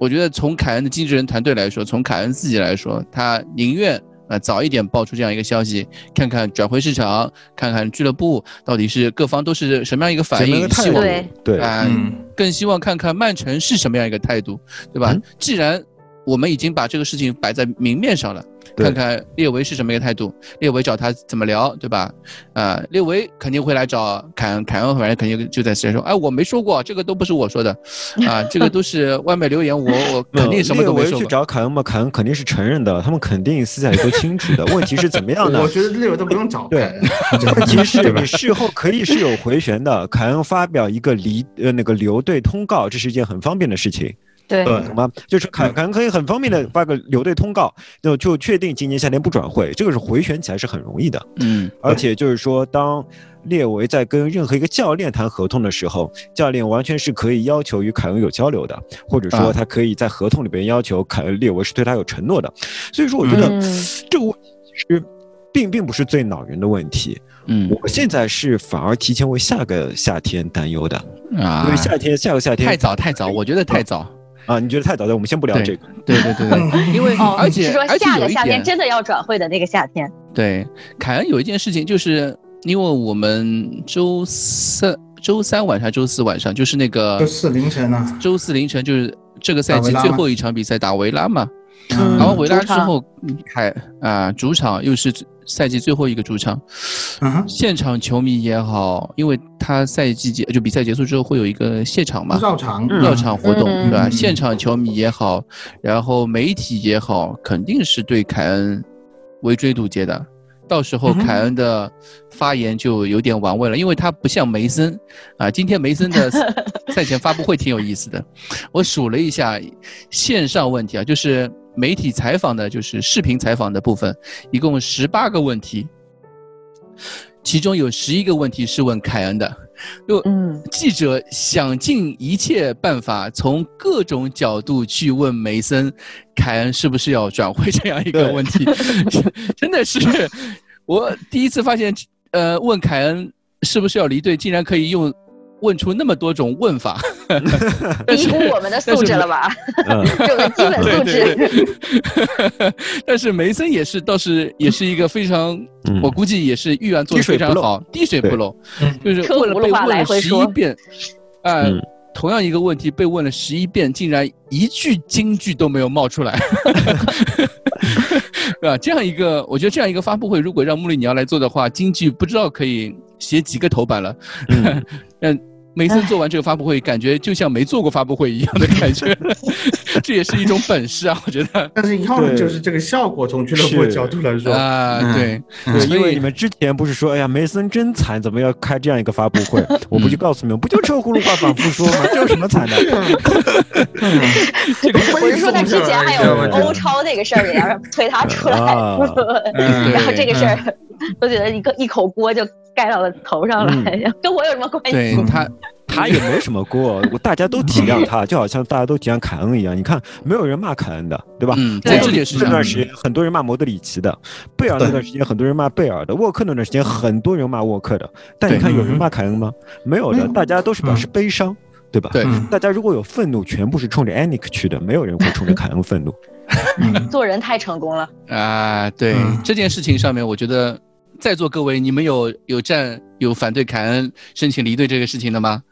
我觉得从凯恩的经纪人团队来说，从凯恩自己来说，他宁愿。啊，早一点爆出这样一个消息，看看转会市场，看看俱乐部到底是各方都是什么样一个反应，希望对啊，更希望看看曼城是什么样一个态度，对吧？既然我们已经把这个事情摆在明面上了。看看列维是什么一个态度，列维找他怎么聊，对吧？啊，列维肯定会来找凯恩，凯恩反正肯定就在直接说，哎，我没说过，这个都不是我说的，啊，这个都是外面留言，我我 肯定什么都没说。列维去找凯恩嘛，凯恩肯定是承认的，他们肯定私下里都清楚的。问题是怎么样呢？我觉得列维都不用找。对，问题是你事后可以是有回旋的，凯恩发表一个离呃那个留队通告，这是一件很方便的事情。对，懂吗？就是凯凯恩可以很方便的发个留队通告，就就确定今年夏天不转会，这个是回旋起来是很容易的。嗯，而且就是说，当列维在跟任何一个教练谈合同的时候，教练完全是可以要求与凯恩有交流的，或者说他可以在合同里边要求凯恩列维是对他有承诺的。所以说，我觉得这个问题其实并并不是最恼人的问题。嗯，我现在是反而提前为下个夏天担忧的啊，因为夏天下个夏天太早太早，我觉得太早。啊，你觉得太早了？我们先不聊这个。对对对对，因为而且是说下个夏天真的要转会的那个夏天。对，凯恩有一件事情，就是因为我们周三、周三晚上、周四晚上，就是那个周四凌晨啊，周四凌晨就是这个赛季最后一场比赛打维拉嘛。嗯，然后维拉之后，凯啊主场又是赛季最后一个主场，现场球迷也好，因为他赛季结就比赛结束之后会有一个现场嘛，绕场绕场活动对吧？现场球迷也好，然后媒体也好，肯定是对凯恩围追堵截的。到时候凯恩的发言就有点玩味了，因为他不像梅森啊。今天梅森的 赛前发布会挺有意思的，我数了一下线上问题啊，就是。媒体采访的就是视频采访的部分，一共十八个问题，其中有十一个问题是问凯恩的，就记者想尽一切办法，从各种角度去问梅森，凯恩是不是要转会这样一个问题，真的是我第一次发现，呃，问凯恩是不是要离队，竟然可以用。问出那么多种问法，低估我们的素质了吧？有个基本素质。但是梅森也是，倒是也是一个非常，我估计也是预案做的非常好，滴水不漏。就是问了被问了十一遍，啊，同样一个问题被问了十一遍，竟然一句金句都没有冒出来，是吧？这样一个，我觉得这样一个发布会，如果让穆里尼奥来做的话，金句不知道可以写几个头版了。嗯。梅森做完这个发布会，感觉就像没做过发布会一样的感觉，这也是一种本事啊，我觉得。但是要的就是这个效果，从俱乐部角度来说啊，对，因为你们之前不是说，哎呀，梅森真惨，怎么要开这样一个发布会？我不就告诉你们，不就车轱辘话反复说吗？这有什么惨的？我是说他之前还有欧超那个事儿，给他推他出来，然后这个事儿都觉得一个一口锅就。盖到了头上来，跟我有什么关系？对他，他也没什么过，我，大家都体谅他，就好像大家都体谅凯恩一样。你看，没有人骂凯恩的，对吧？嗯，在这件事那段时间，很多人骂莫德里奇的；贝尔那段时间，很多人骂贝尔的；沃克那段时间，很多人骂沃克的。但你看，有人骂凯恩吗？没有的，大家都是表示悲伤，对吧？对，大家如果有愤怒，全部是冲着 Anik 去的，没有人会冲着凯恩愤怒。做人太成功了啊！对这件事情上面，我觉得。在座各位，你们有有站有反对凯恩申请离队这个事情的吗？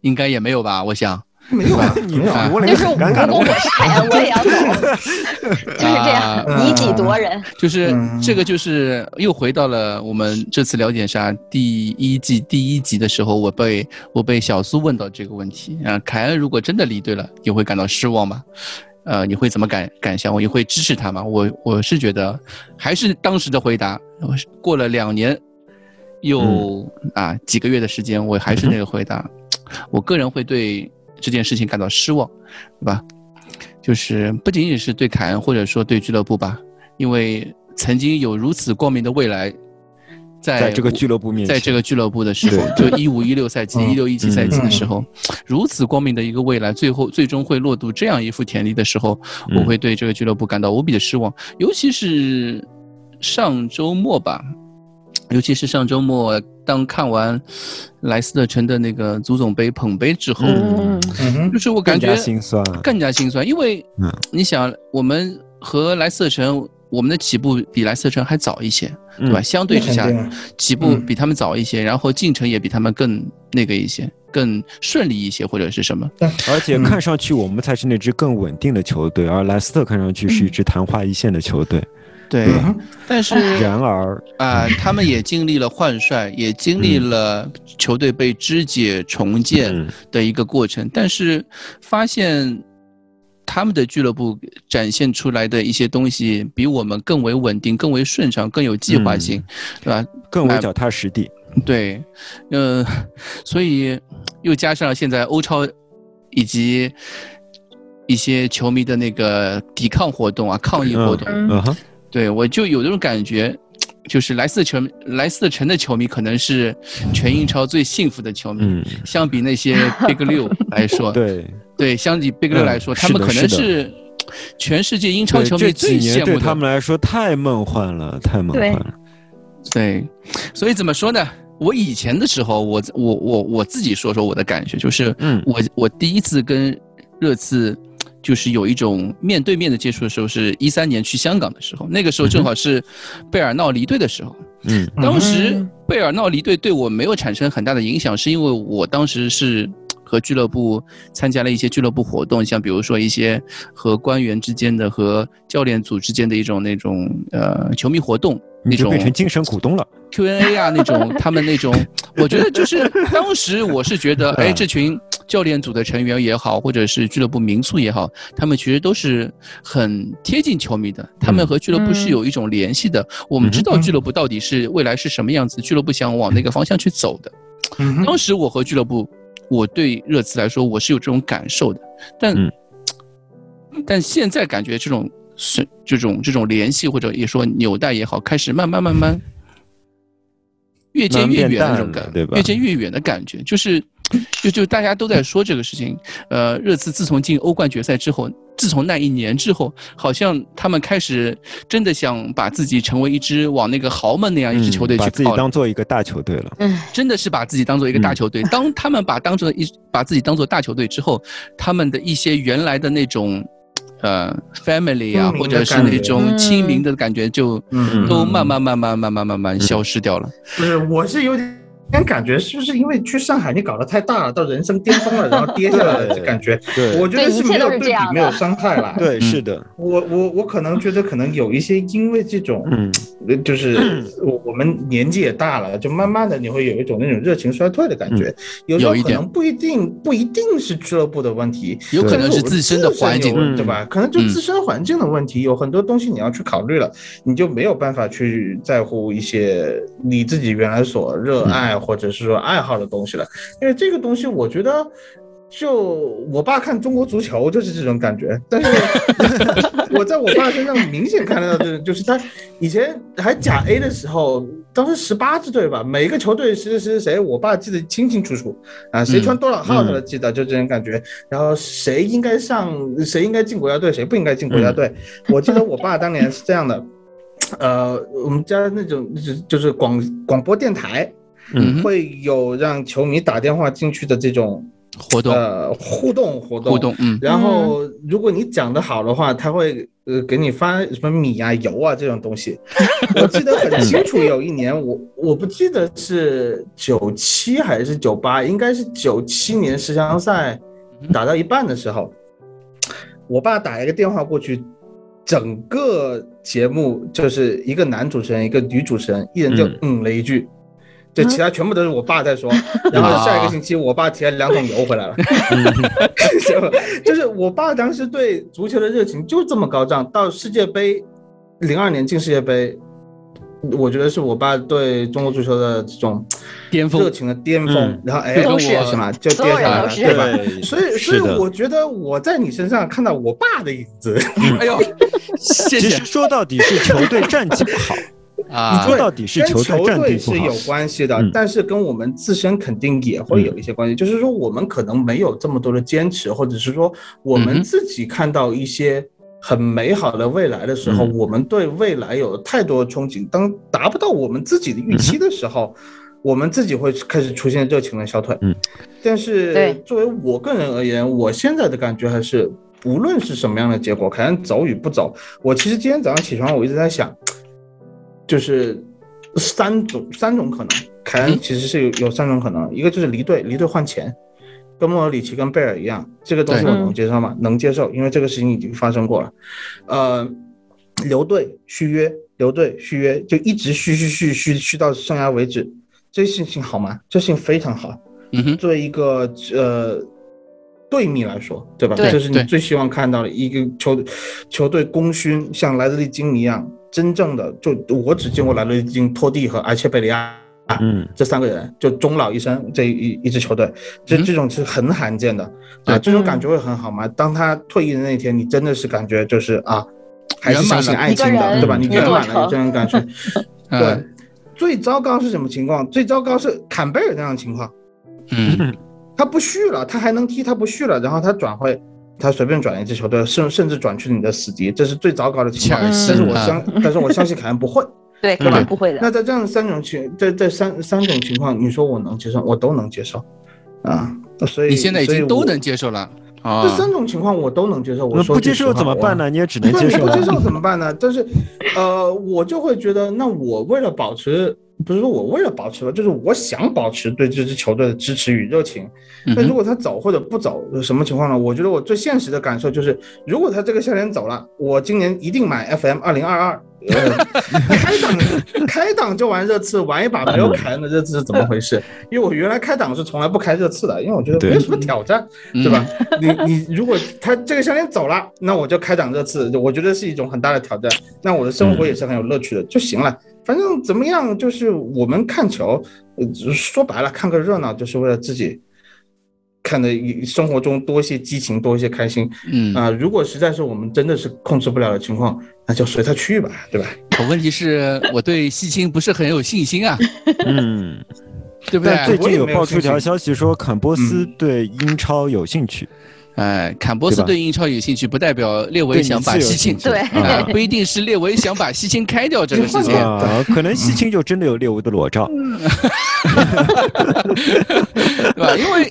应该也没有吧，我想。没有啊，你没有，就是如果我是凯恩，我也要走，就是这样，以己夺人。就是这个，就是又回到了我们这次了解杀第一季第一集的时候，我被我被小苏问到这个问题啊，凯恩如果真的离队了，你会感到失望吗？呃，你会怎么感感想？我也会支持他吗？我我是觉得，还是当时的回答。过了两年，又啊几个月的时间，我还是那个回答。我个人会对这件事情感到失望，对吧？就是不仅仅是对凯恩，或者说对俱乐部吧，因为曾经有如此光明的未来。在这个俱乐部面前，在这个俱乐部的时候，就一五一六赛季、一六一七赛季的时候，如此光明的一个未来，最后最终会落度这样一副田地的时候，我会对这个俱乐部感到无比的失望。尤其是上周末吧，尤其是上周末，当看完莱斯特城的那个足总杯捧杯之后，就是我感觉更加心酸，更加心酸，因为你想，我们和莱斯特城。我们的起步比莱斯特城还早一些，对吧？相对之下，起步比他们早一些，然后进程也比他们更那个一些，更顺利一些，或者是什么？而且看上去我们才是那支更稳定的球队，而莱斯特看上去是一支昙花一现的球队。对，但是然而啊，他们也经历了换帅，也经历了球队被肢解重建的一个过程，但是发现。他们的俱乐部展现出来的一些东西，比我们更为稳定、更为顺畅、更有计划性，对吧？更为脚踏实地。对，嗯，所以又加上现在欧超以及一些球迷的那个抵抗活动啊、抗议活动，嗯哼，对我就有这种感觉。就是莱斯特城，莱斯特城的球迷可能是全英超最幸福的球迷。相比那些 Big 六来说，对对，相比 Big 六来说，他们可能是全世界英超球迷最羡慕的。对他们来说太梦幻了，太梦幻了。对，所以怎么说呢？我以前的时候，我我我我自己说说我的感觉，就是，嗯，我我第一次跟热刺就是有一种面对面的接触的时候，是一三年去香港的时候，那个时候正好是贝尔闹离队的时候。嗯，当时贝尔闹离队对我没有产生很大的影响，是因为我当时是和俱乐部参加了一些俱乐部活动，像比如说一些和官员之间的、和教练组之间的一种那种呃球迷活动。那种变成精神股东了，Q&A 啊，那种他们那种，我觉得就是当时我是觉得，哎，这群教练组的成员也好，或者是俱乐部民宿也好，他们其实都是很贴近球迷的，他们和俱乐部是有一种联系的。我们知道俱乐部到底是未来是什么样子，俱乐部想往那个方向去走的。当时我和俱乐部，我对热刺来说，我是有这种感受的，但 但现在感觉这种。是这种这种联系或者也说纽带也好，开始慢慢慢慢越渐越远那种感，对吧？越渐越远的感觉，就是就就大家都在说这个事情。呃，热刺自从进欧冠决赛之后，自从那一年之后，好像他们开始真的想把自己成为一支往那个豪门那样一支球队去，把自己当做一个大球队了。嗯，真的是把自己当做一个大球队。当他们把当成一把自己当做大球队之后，他们的一些原来的那种。呃，family 啊，或者是那种亲民的感觉，就都慢慢慢慢慢慢慢慢消失掉了。不是，我是有点。感觉是不是因为去上海你搞得太大了，到人生巅峰了，然后跌下来的感觉？对，我觉得是没有对比，没有伤害了。对，是的。我我我可能觉得可能有一些因为这种，嗯，就是我我们年纪也大了，就慢慢的你会有一种那种热情衰退的感觉。有时候可能不一定不一定是俱乐部的问题，有可能是自身的环境，对吧？可能就自身环境的问题，有很多东西你要去考虑了，你就没有办法去在乎一些你自己原来所热爱。或者是说爱好的东西了，因为这个东西，我觉得，就我爸看中国足球就是这种感觉。但是我 在我爸身上明显看得到，就是就是他以前还甲 A 的时候，当时十八支队吧，每个球队谁谁谁谁，我爸记得清清楚楚啊，谁穿多少号他都记得，就这种感觉。然后谁应该上，谁应该进国家队，谁不应该进国家队，我记得我爸当年是这样的，呃，我们家那种就就是广广播电台。嗯，会有让球迷打电话进去的这种活动，呃，互动活动，互动，嗯，然后如果你讲的好的话，他会呃给你发什么米啊、油啊这种东西。我记得很清楚，有一年我我不记得是九七还是九八，应该是九七年十强赛打到一半的时候，我爸打一个电话过去，整个节目就是一个男主持人，一个女主持人，一人就嗯了一句。就其他全部都是我爸在说，然后下一个星期我爸提了两桶油回来了，就是我爸当时对足球的热情就这么高涨。到世界杯，零二年进世界杯，我觉得是我爸对中国足球的这种巅峰热情的巅峰。然后哎，我什么就跌下来了，对吧？所以所以我觉得我在你身上看到我爸的影子。哎呦，谢谢。其实说到底是球队战绩不好。啊，说到底是球队是有关系的，但是跟我们自身肯定也会有一些关系。就是说，我们可能没有这么多的坚持，或者是说，我们自己看到一些很美好的未来的时候，我们对未来有太多的憧憬。当达不到我们自己的预期的时候，我们自己会开始出现热情的消退。嗯，但是作为我个人而言，我现在的感觉还是，无论是什么样的结果，可能走与不走，我其实今天早上起床，我一直在想。就是三种三种可能，凯恩其实是有有三种可能，一个就是离队，离队换钱，跟莫尔里奇跟贝尔一样，这个东西我能接受吗？能接受，因为这个事情已经发生过了。呃，留队续约，留队续约，就一直续续续续续到生涯为止，这事情好吗？这事情非常好。嗯哼，作为一个呃队迷来说，对吧？这是你最希望看到的一个球球队功勋，像莱德利金一样。真正的就我只见过莱德利金、托蒂和埃切贝利亚，嗯，这三个人就终老一生这一一支球队，这这种是很罕见的啊，这种感觉会很好吗？当他退役的那天，你真的是感觉就是啊，还是相信爱情的，对吧？你圆满了这种感觉。对，最糟糕是什么情况？最糟糕是坎贝尔那样的情况，嗯，他不续了，他还能踢，他不续了，然后他转会。他随便转一支球队，甚甚至转去你的死敌，这是最糟糕的情况。但是我相，但是我相信凯恩不会，对，肯定不会的。那在这样三种情，这这三三种情况，你说我能接受，我都能接受，啊，所以你现在已经都能接受了。这三种情况我都能接受。我说不接受怎么办呢？你也只能 接受。不接受怎么办呢？但是，呃，我就会觉得，那我为了保持，不是说我为了保持吧，就是我想保持对这支球队的支持与热情。那如果他走或者不走，什么情况呢？我觉得我最现实的感受就是，如果他这个夏天走了，我今年一定买 FM 二零二二。开档开档就玩热刺，玩一把没有凯恩的热刺是怎么回事？因为我原来开档是从来不开热刺的，因为我觉得没有什么挑战，对吧？你你如果他这个夏天走了，那我就开档热刺，我觉得是一种很大的挑战，那我的生活也是很有乐趣的就行了。反正怎么样，就是我们看球，说白了看个热闹，就是为了自己。看的生活中多一些激情，多一些开心。嗯啊，如果实在是我们真的是控制不了的情况，那就随他去吧，对吧？可问题是我对西青不是很有信心啊。嗯，对不对？最近有爆出一条消息说，坎波斯对英超有兴趣。哎，坎波斯对英超有兴趣，不代表列维想把西青对，不一定是列维想把西青开掉这个事情啊，可能西青就真的有列维的裸照，对吧？因为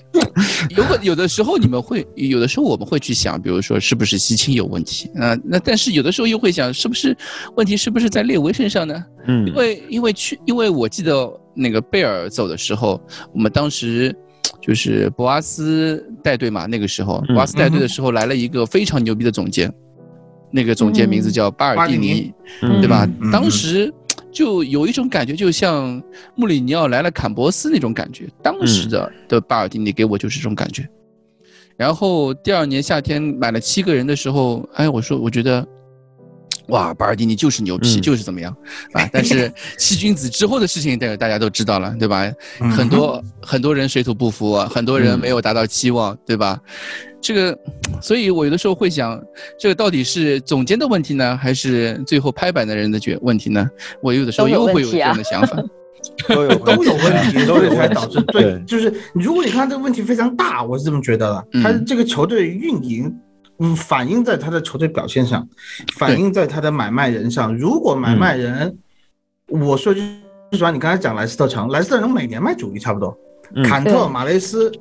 有有的时候你们会，有的时候我们会去想，比如说是不是西青有问题啊？那但是有的时候又会想，是不是问题是不是在列维身上呢？嗯，因为因为去，因为我记得那个贝尔走的时候，我们当时。就是博阿斯带队嘛，那个时候博阿斯带队的时候来了一个非常牛逼的总监，那个总监名字叫巴尔蒂尼，对吧？当时就有一种感觉，就像穆里尼奥来了坎博斯那种感觉。当时的的巴尔蒂尼给我就是这种感觉。然后第二年夏天买了七个人的时候，哎，我说我觉得。哇，巴尔蒂尼就是牛皮，就是怎么样啊？但是 七君子之后的事情，大大家都知道了，对吧？很多很多人水土不服，很多人没有达到期望，对吧？这个，所以我有的时候会想，这个到底是总监的问题呢，还是最后拍板的人的决问题呢？我有的时候又会有这样的想法，都 有都有问题，所以才导致对，就是如果你看这个问题非常大，我是这么觉得的，他这个球队运营。嗯，反映在他的球队表现上，反映在他的买卖人上。如果买卖人，我说句实话，你刚才讲莱斯特城，莱斯特城每年卖主力差不多，坎特、马雷斯，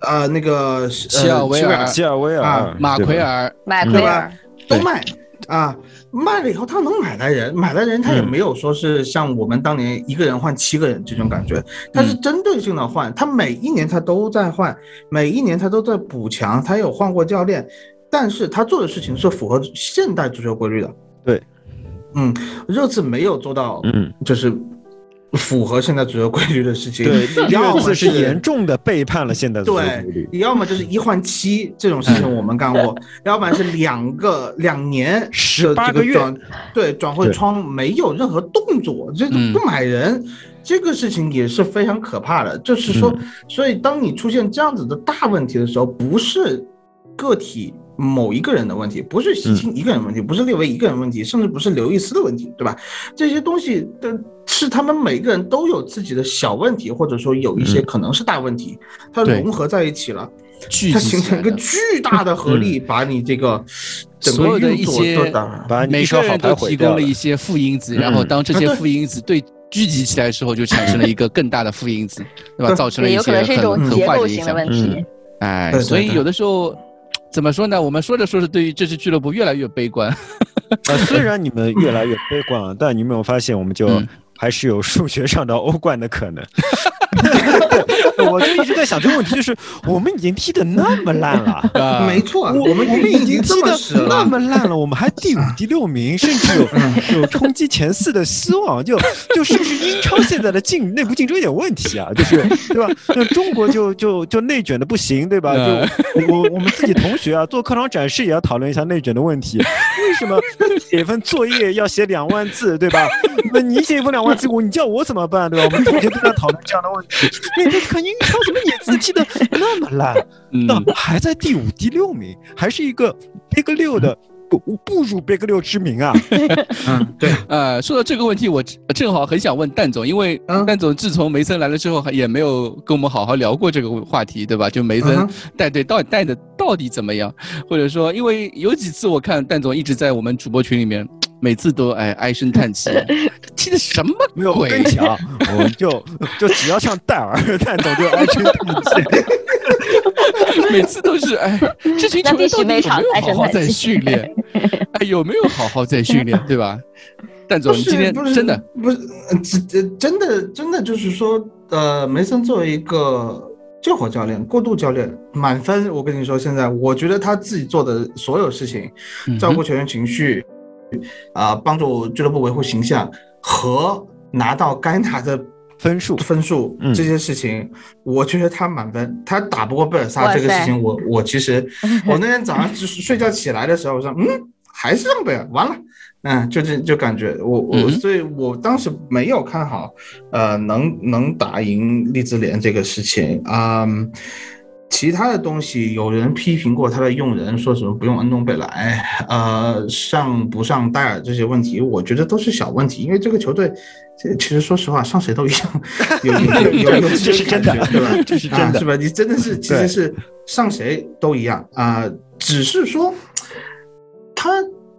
呃，那个希尔维尔、希尔。维尔、马奎尔、马奎尔。都卖。啊，卖了以后他能买来人，买来人他也没有说是像我们当年一个人换七个人这种感觉，他是针对性的换，他每一年他都在换，每一年他都在补强，他有换过教练。但是他做的事情是符合现代足球规律的，对，嗯，热刺没有做到，嗯，就是符合现代足球规律的事情，对，要么是严重的背叛了现代足球规律，要么就是一换七这种事情我们干过，要不然是两个两年十八个月，对，转会窗没有任何动作，这不买人，这个事情也是非常可怕的，就是说，所以当你出现这样子的大问题的时候，不是个体。某一个人的问题，不是西青一个人问题，不是列维一个人问题，甚至不是刘易斯的问题，对吧？这些东西的是他们每个人都有自己的小问题，或者说有一些可能是大问题，它融合在一起了，它形成一个巨大的合力，把你这个所有的一些每个人都提供了一些负因子，然后当这些负因子对聚集起来的时候，就产生了 一个更大的负因子，对吧？造成了一些很很坏的影响。哎，所以有的时候。怎么说呢？我们说着说着，对于这支俱乐部越来越悲观。呃，虽然你们越来越悲观啊，但你有没有发现，我们就还是有数学上的欧冠的可能。我就一直在想这个问题，就是我们已经踢得那么烂了，没错，我们我们已经踢得那么烂了，我们还第五、第六名，甚至有有冲击前四的希望，就就是不是英超现在的竞内部竞争有点问题啊？就是对吧？那中国就就就内卷的不行，对吧？就我我们自己同学啊，做课堂展示也要讨论一下内卷的问题，为什么写份作业要写两万字，对吧？那你写一份两万字，我你叫我怎么办，对吧？我们同学都在讨论这样的问题，你这看英。英超怎么也自踢的 那么烂？那还在第五、第六名，还是一个 Big 六的不不如 Big 六之名啊？嗯，对。呃，说到这个问题，我正好很想问蛋总，因为蛋总自从梅森来了之后，也没有跟我们好好聊过这个话题，对吧？就梅森带队到底带的到底怎么样？或者说，因为有几次我看蛋总一直在我们主播群里面。每次都哎唉声叹气，气的什么没有？我跟你讲，我就 就只要像戴尔，戴总就唉声叹气。每次都是哎，这群球员到底有没有好好在训练？哎，有没有好好在训练，对吧？蛋总，你今天真的不是，真真的真的就是说，呃，梅森作为一个救火教练、过渡教练，满分。我跟你说，现在我觉得他自己做的所有事情，照顾球员情绪，啊，帮助俱乐部维护形象和拿到该拿的。分数分数这些事情，我觉得他满分。他打不过贝尔萨这个事情，我我其实 我那天早上就是睡觉起来的时候，我说嗯，还是让贝尔完了，嗯，就这就感觉我我所以我当时没有看好，呃，能能打赢利兹联这个事情啊。其他的东西，有人批评过他的用人，说什么不用恩东贝莱，呃，上不上戴尔这些问题，我觉得都是小问题，因为这个球队，其实说实话，上谁都一样，有有有有这是真的，对吧？这是真的，是吧？你真的是其实是上谁都一样啊，只是说他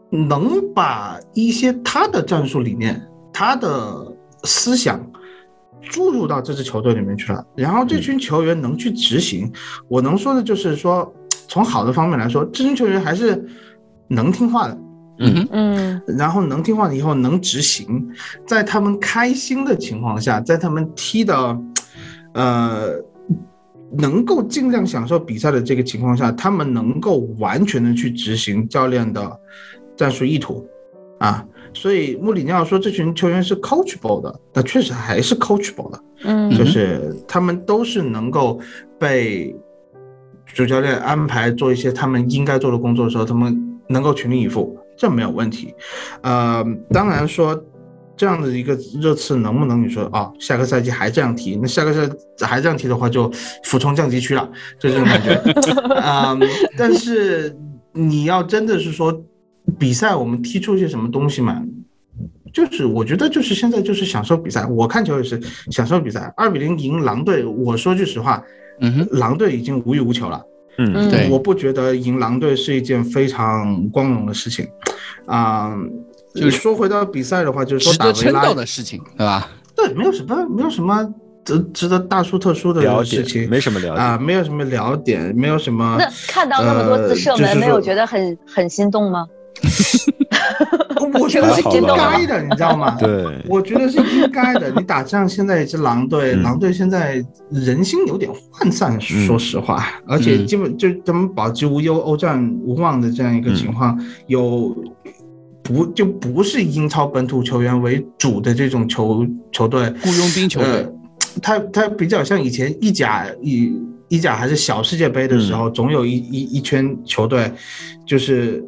能把一些他的战术理念、他的思想。注入到这支球队里面去了，然后这群球员能去执行。我能说的就是说，从好的方面来说，这群球员还是能听话的，嗯嗯，然后能听话了以后能执行，在他们开心的情况下，在他们踢的，呃，能够尽量享受比赛的这个情况下，他们能够完全的去执行教练的战术意图，啊。所以穆里尼奥说这群球员是 coachable 的，那确实还是 coachable 的，嗯，就是他们都是能够被主教练安排做一些他们应该做的工作的时候，他们能够全力以赴，这没有问题。呃，当然说这样的一个热刺能不能你说啊，下个赛季还这样踢，那下个赛还这样踢的话，就俯冲降级区了，就这种感觉。嗯，但是你要真的是说。比赛我们踢出一些什么东西嘛？就是我觉得就是现在就是享受比赛，我看球也是享受比赛。二比零赢狼队，我说句实话，嗯哼，狼队已经无欲无求了。嗯，对，我不觉得赢狼队是一件非常光荣的事情。啊，就说回到比赛的话，就是说打维拉的事情，对吧？对，没有什么，没有什么值值得大书特书的事情，没什么聊啊，没有什么聊点，没有什么。那看到那么多次射门，没有觉得很很心动吗？我觉得是应该的，你知道吗？对，我觉得是应该的。你打仗现在一支狼队，狼队现在人心有点涣散，说实话，而且基本就咱们保级无忧、欧战无望的这样一个情况，有不就不是英超本土球员为主的这种球球队，雇佣兵球队，他他比较像以前意甲以意甲还是小世界杯的时候，总有一一一圈球队，就是。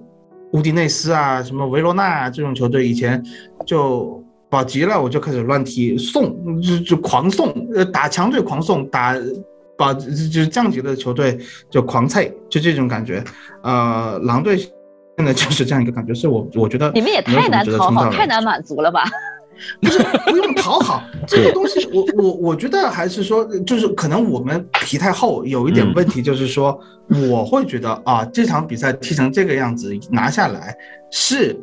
乌迪内斯啊，什么维罗纳啊，这种球队以前就保级了，我就开始乱踢送，就就狂送，呃，打强队狂送，打保就是降级的球队就狂菜，就这种感觉。呃，狼队现在就是这样一个感觉，是我我觉得你们也太难讨好，太难满足了吧。不是不用讨好这个东西，我我我觉得还是说，就是可能我们皮太厚，有一点问题，就是说我会觉得啊，这场比赛踢成这个样子拿下来，是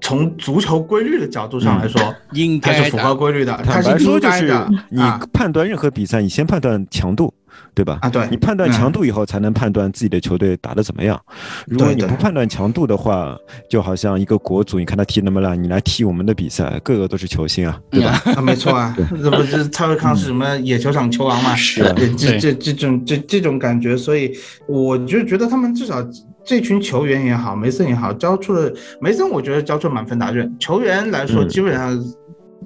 从足球规律的角度上来说，应该是符合规律的。坦白说，就是你判断任何比赛，你先判断强度。对吧？啊，对你判断强度以后，才能判断自己的球队打得怎么样。如果你不判断强度的话，就好像一个国足，你看他踢那么烂，你来踢我们的比赛，个个都是球星啊，对吧？啊，没错啊，这不是蔡慧康是什么野球场球王吗？是，这这这种这这种感觉，所以我就觉得他们至少这群球员也好，梅森也好，交出了梅森，我觉得交出满分答卷。球员来说，基本上。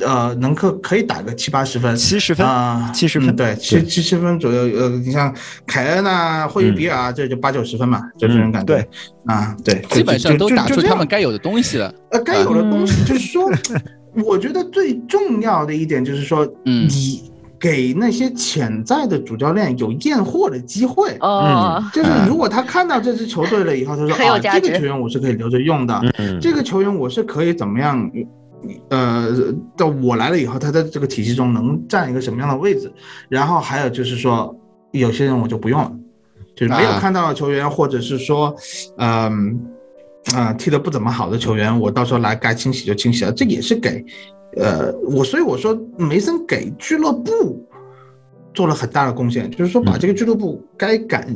呃，能可可以打个七八十分，七十分啊，七十分，对，七七十分左右。呃，你像凯恩啊、霍伊比尔啊，这就八九十分嘛，就这种感觉。对，啊，对，基本上都打出他们该有的东西了。呃，该有的东西就是说，我觉得最重要的一点就是说，你给那些潜在的主教练有验货的机会。嗯，就是如果他看到这支球队了以后，他说啊，这个球员我是可以留着用的，这个球员我是可以怎么样？呃，到我来了以后，他在这个体系中能占一个什么样的位置？然后还有就是说，有些人我就不用了，就是没有看到的球员，或者是说，嗯，啊，踢得不怎么好的球员，我到时候来该清洗就清洗了。这也是给，呃，我所以我说梅森给俱乐部做了很大的贡献，就是说把这个俱乐部该感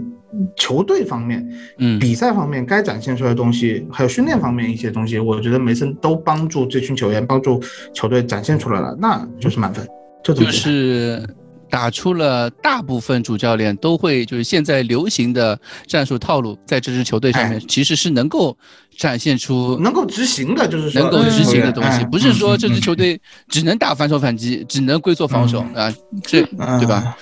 球队方面，嗯，比赛方面该展现出来的东西，还有训练方面一些东西，我觉得梅森都帮助这群球员，帮助球队展现出来了，那就是满分。这就是打出了大部分主教练都会就是现在流行的战术套路，在这支球队上面其实是能够展现出能够执行的，就是能够执行的东西，不是说这支球队只能打反手反击，只能龟缩防守啊，这对吧？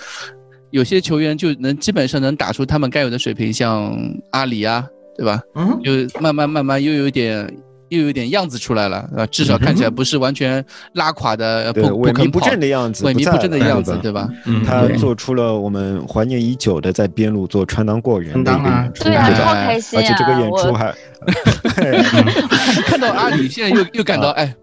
有些球员就能基本上能打出他们该有的水平，像阿里啊，对吧？嗯，就慢慢慢慢又有点又有点样子出来了，啊，至少看起来不是完全拉垮的，不萎靡不振的样子，萎靡不振的样子，对吧？他做出了我们怀念已久的在边路做穿裆过人的一个对啊，超开心而且这个演出还 看到阿里，现在又 又感到哎。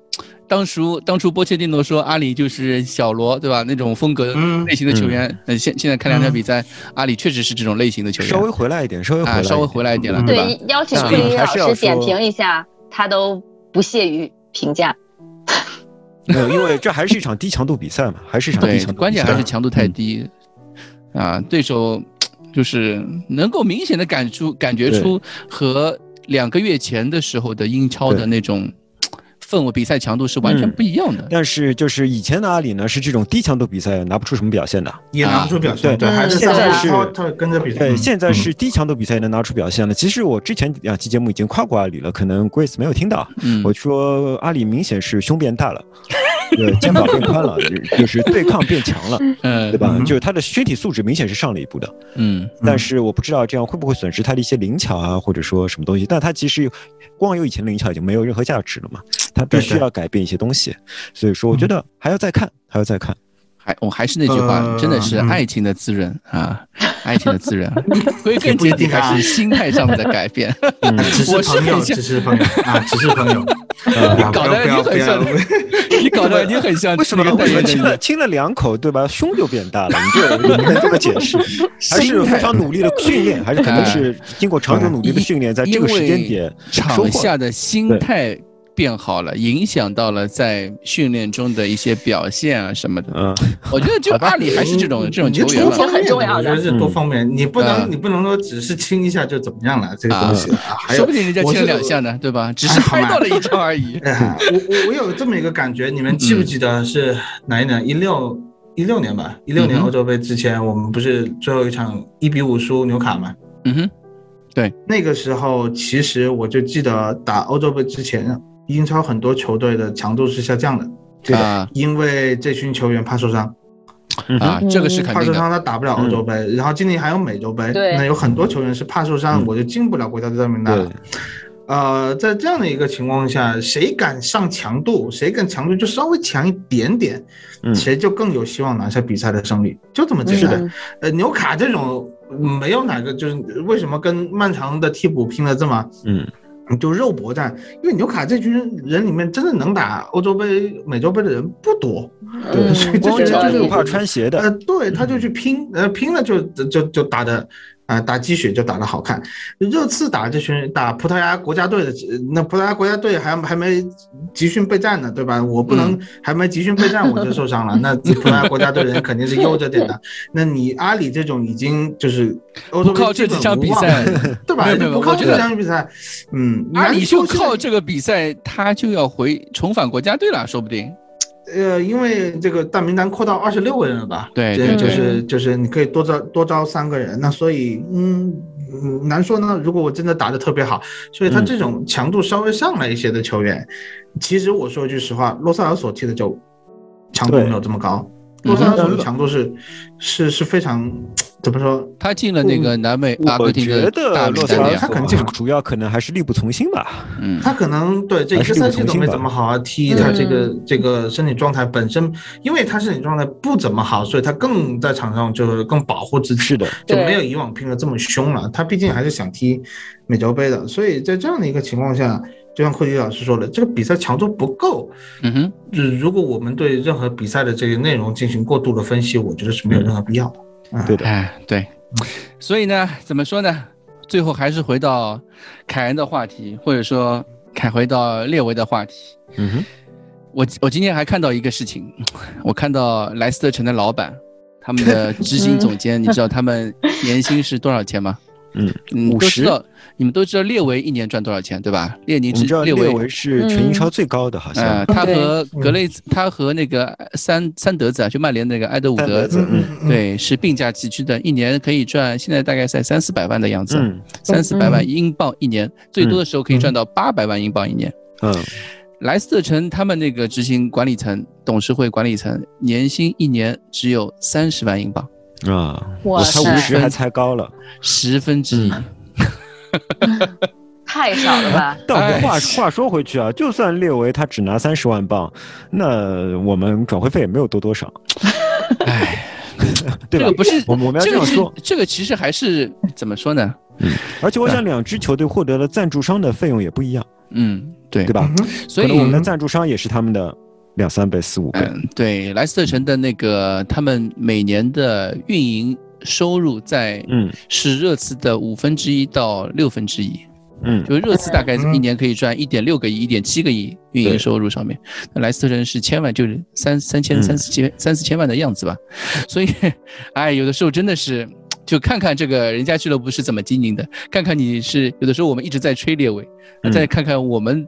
当初当初波切蒂诺说阿里就是小罗，对吧？那种风格类型的球员，嗯，现现在看两场比赛，阿里确实是这种类型的球员，稍微回来一点，稍微啊，稍微回来一点了，对吧？邀请库里老师点评一下，他都不屑于评价。没有，因为这还是一场低强度比赛嘛，还是一场低强度，关键还是强度太低啊！对手就是能够明显的感出感觉出和两个月前的时候的英超的那种。氛围比赛强度是完全不一样的，但是就是以前的阿里呢，是这种低强度比赛拿不出什么表现的，也拿不出表现。对对，还是现在是他跟着比赛。对，现在是低强度比赛能拿出表现了。其实我之前两期节目已经夸过阿里了，可能 Grace 没有听到。我说阿里明显是胸变大了。对，肩膀变宽了，就是对抗变强了，嗯，对吧？就是他的身体素质明显是上了一步的，嗯。但是我不知道这样会不会损失他的一些灵巧啊，或者说什么东西。但他其实光有以前灵巧已经没有任何价值了嘛，他必须要改变一些东西。所以说，我觉得还要再看，还要再看。还我还是那句话，真的是爱情的滋润啊，爱情的滋润，归根结底还是心态上面的改变。只是朋友，只是朋友啊，只是朋友。你搞得你很像，你搞得你很像。为什么？为什么亲了亲了两口，对吧？胸就变大了？你这能这么解释？还是非常努力的训练，还是可能是经过长久努力的训练，在这个时间点场下的心态。变好了，影响到了在训练中的一些表现啊什么的。嗯，我觉得就阿里还是这种这种球员很重要的。我觉得是多方面，你不能你不能说只是亲一下就怎么样了，这个东西啊，说不定人家亲了两下呢，对吧？只是拍到了一张而已。我我我有这么一个感觉，你们记不记得是哪一年？一六一六年吧，一六年欧洲杯之前，我们不是最后一场一比五输纽卡吗？嗯哼，对，那个时候其实我就记得打欧洲杯之前。英超很多球队的强度是下降的，对的，因为这群球员怕受伤，啊，这个是肯定怕受伤，他打不了欧洲杯，然后今年还有美洲杯，那有很多球员是怕受伤，我就进不了国家队名单了。呃，在这样的一个情况下，谁敢上强度，谁敢强度就稍微强一点点，谁就更有希望拿下比赛的胜利，就这么简单。呃，纽卡这种没有哪个就是为什么跟曼城的替补拼的这么，嗯。就肉搏战，因为纽卡这群人里面真的能打欧洲杯、美洲杯的人不多，对，所以这些人就是怕穿鞋的，呃，对，他就去拼，呃，拼了就就就打的。啊，打鸡血就打得好看。热刺打这群打葡萄牙国家队的，那葡萄牙国家队还还没集训备战呢，对吧？我不能还没集训备战我就受伤了，那 葡萄牙国家队人肯定是悠着点的。那你阿里这种已经就是欧洲靠这几场比赛，对吧？不靠这场比赛，嗯，阿里就靠这个比赛，他就要回重返国家队了，说不定。呃，因为这个大名单扩到二十六个人了吧？对，就是就是你可以多招多招三个人，那所以嗯难说呢。如果我真的打得特别好，所以他这种强度稍微上来一些的球员，其实我说句实话，洛塞尔所踢的就强度没有这么高，洛萨尔索的强度是是是非常。怎么说？他进了那个南美阿根廷的大洛萨尔，他可能主要可能还是力不从心吧。嗯，他可能对这一个赛季都没怎么好好踢，他这个这个身体状态本身，因为他身体状态不怎么好，所以他更在场上就是更保护自己的，就没有以往拼的这么凶了。他毕竟还是想踢美洲杯的，所以在这样的一个情况下，就像库迪老师说的，这个比赛强度不够。嗯哼，如果我们对任何比赛的这个内容进行过度的分析，我觉得是没有任何必要的。对的，哎，对，所以呢，怎么说呢？最后还是回到凯恩的话题，或者说凯回到列维的话题。嗯哼，我我今天还看到一个事情，我看到莱斯特城的老板他们的执行总监，你知道他们年薪是多少钱吗？嗯，五十。你们都知道列维一年赚多少钱，对吧？列宁知列维是全英超最高的，好像。他和格雷兹，他和那个三三德子啊，就曼联那个埃德伍德，对，是并驾齐驱的，一年可以赚，现在大概在三四百万的样子，三四百万英镑一年，最多的时候可以赚到八百万英镑一年。嗯，莱斯特城他们那个执行管理层、董事会管理层年薪一年只有三十万英镑啊，我才五十还猜高了十分之一。太少了吧？但话话说回去啊，就算列维他只拿三十万镑，那我们转会费也没有多多少。哎，对吧？这个不是我们我们要这样说，这个其实还是怎么说呢？嗯，而且我想两支球队获得了赞助商的费用也不一样。嗯，对，对吧？所以我们的赞助商也是他们的两三倍、四五倍。对，莱斯特城的那个他们每年的运营。收入在嗯。是热刺的五分之一到六分之一，嗯，就热刺大概一年可以赚一点六个亿、一点七个亿运营收入上面，那莱斯特城是千万，就是三三千三四千三四千万的样子吧，所以，哎，有的时候真的是就看看这个人家俱乐部是怎么经营的，看看你是有的时候我们一直在吹列维，再看看我们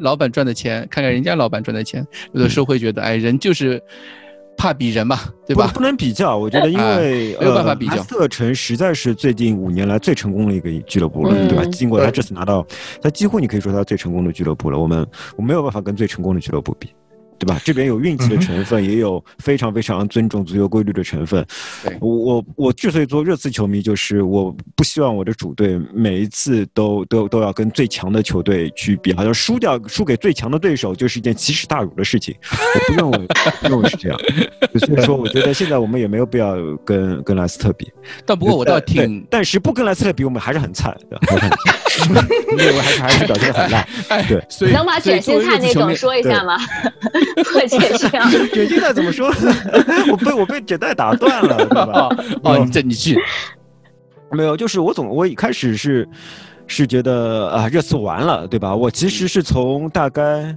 老板赚的钱，看看人家老板赚的钱，有的时候会觉得，哎，人就是。怕比人嘛，对吧？不能比较，我觉得因为没有办法比较。特城实在是最近五年来最成功的一个俱乐部了，对吧？经过他这次拿到，他几乎你可以说他最成功的俱乐部了。我们我没有办法跟最成功的俱乐部比。对吧？这边有运气的成分，也有非常非常尊重足球规律的成分。我我我之所以做热刺球迷，就是我不希望我的主队每一次都都都要跟最强的球队去比，好像输掉输给最强的对手就是一件奇耻大辱的事情。我不认为不认为是这样。所以说，我觉得现在我们也没有必要跟跟莱斯特比。但不过我倒挺，但是不跟莱斯特比，我们还是很菜的。因为还是还是表现的很烂。所以能把卷心菜那种说一下吗？破解是这样，卷心菜怎么说？我被我被卷带打断了，对吧？哦，你这你去，没有，就是我总我一开始是是觉得啊，热刺完了，对吧？我其实是从大概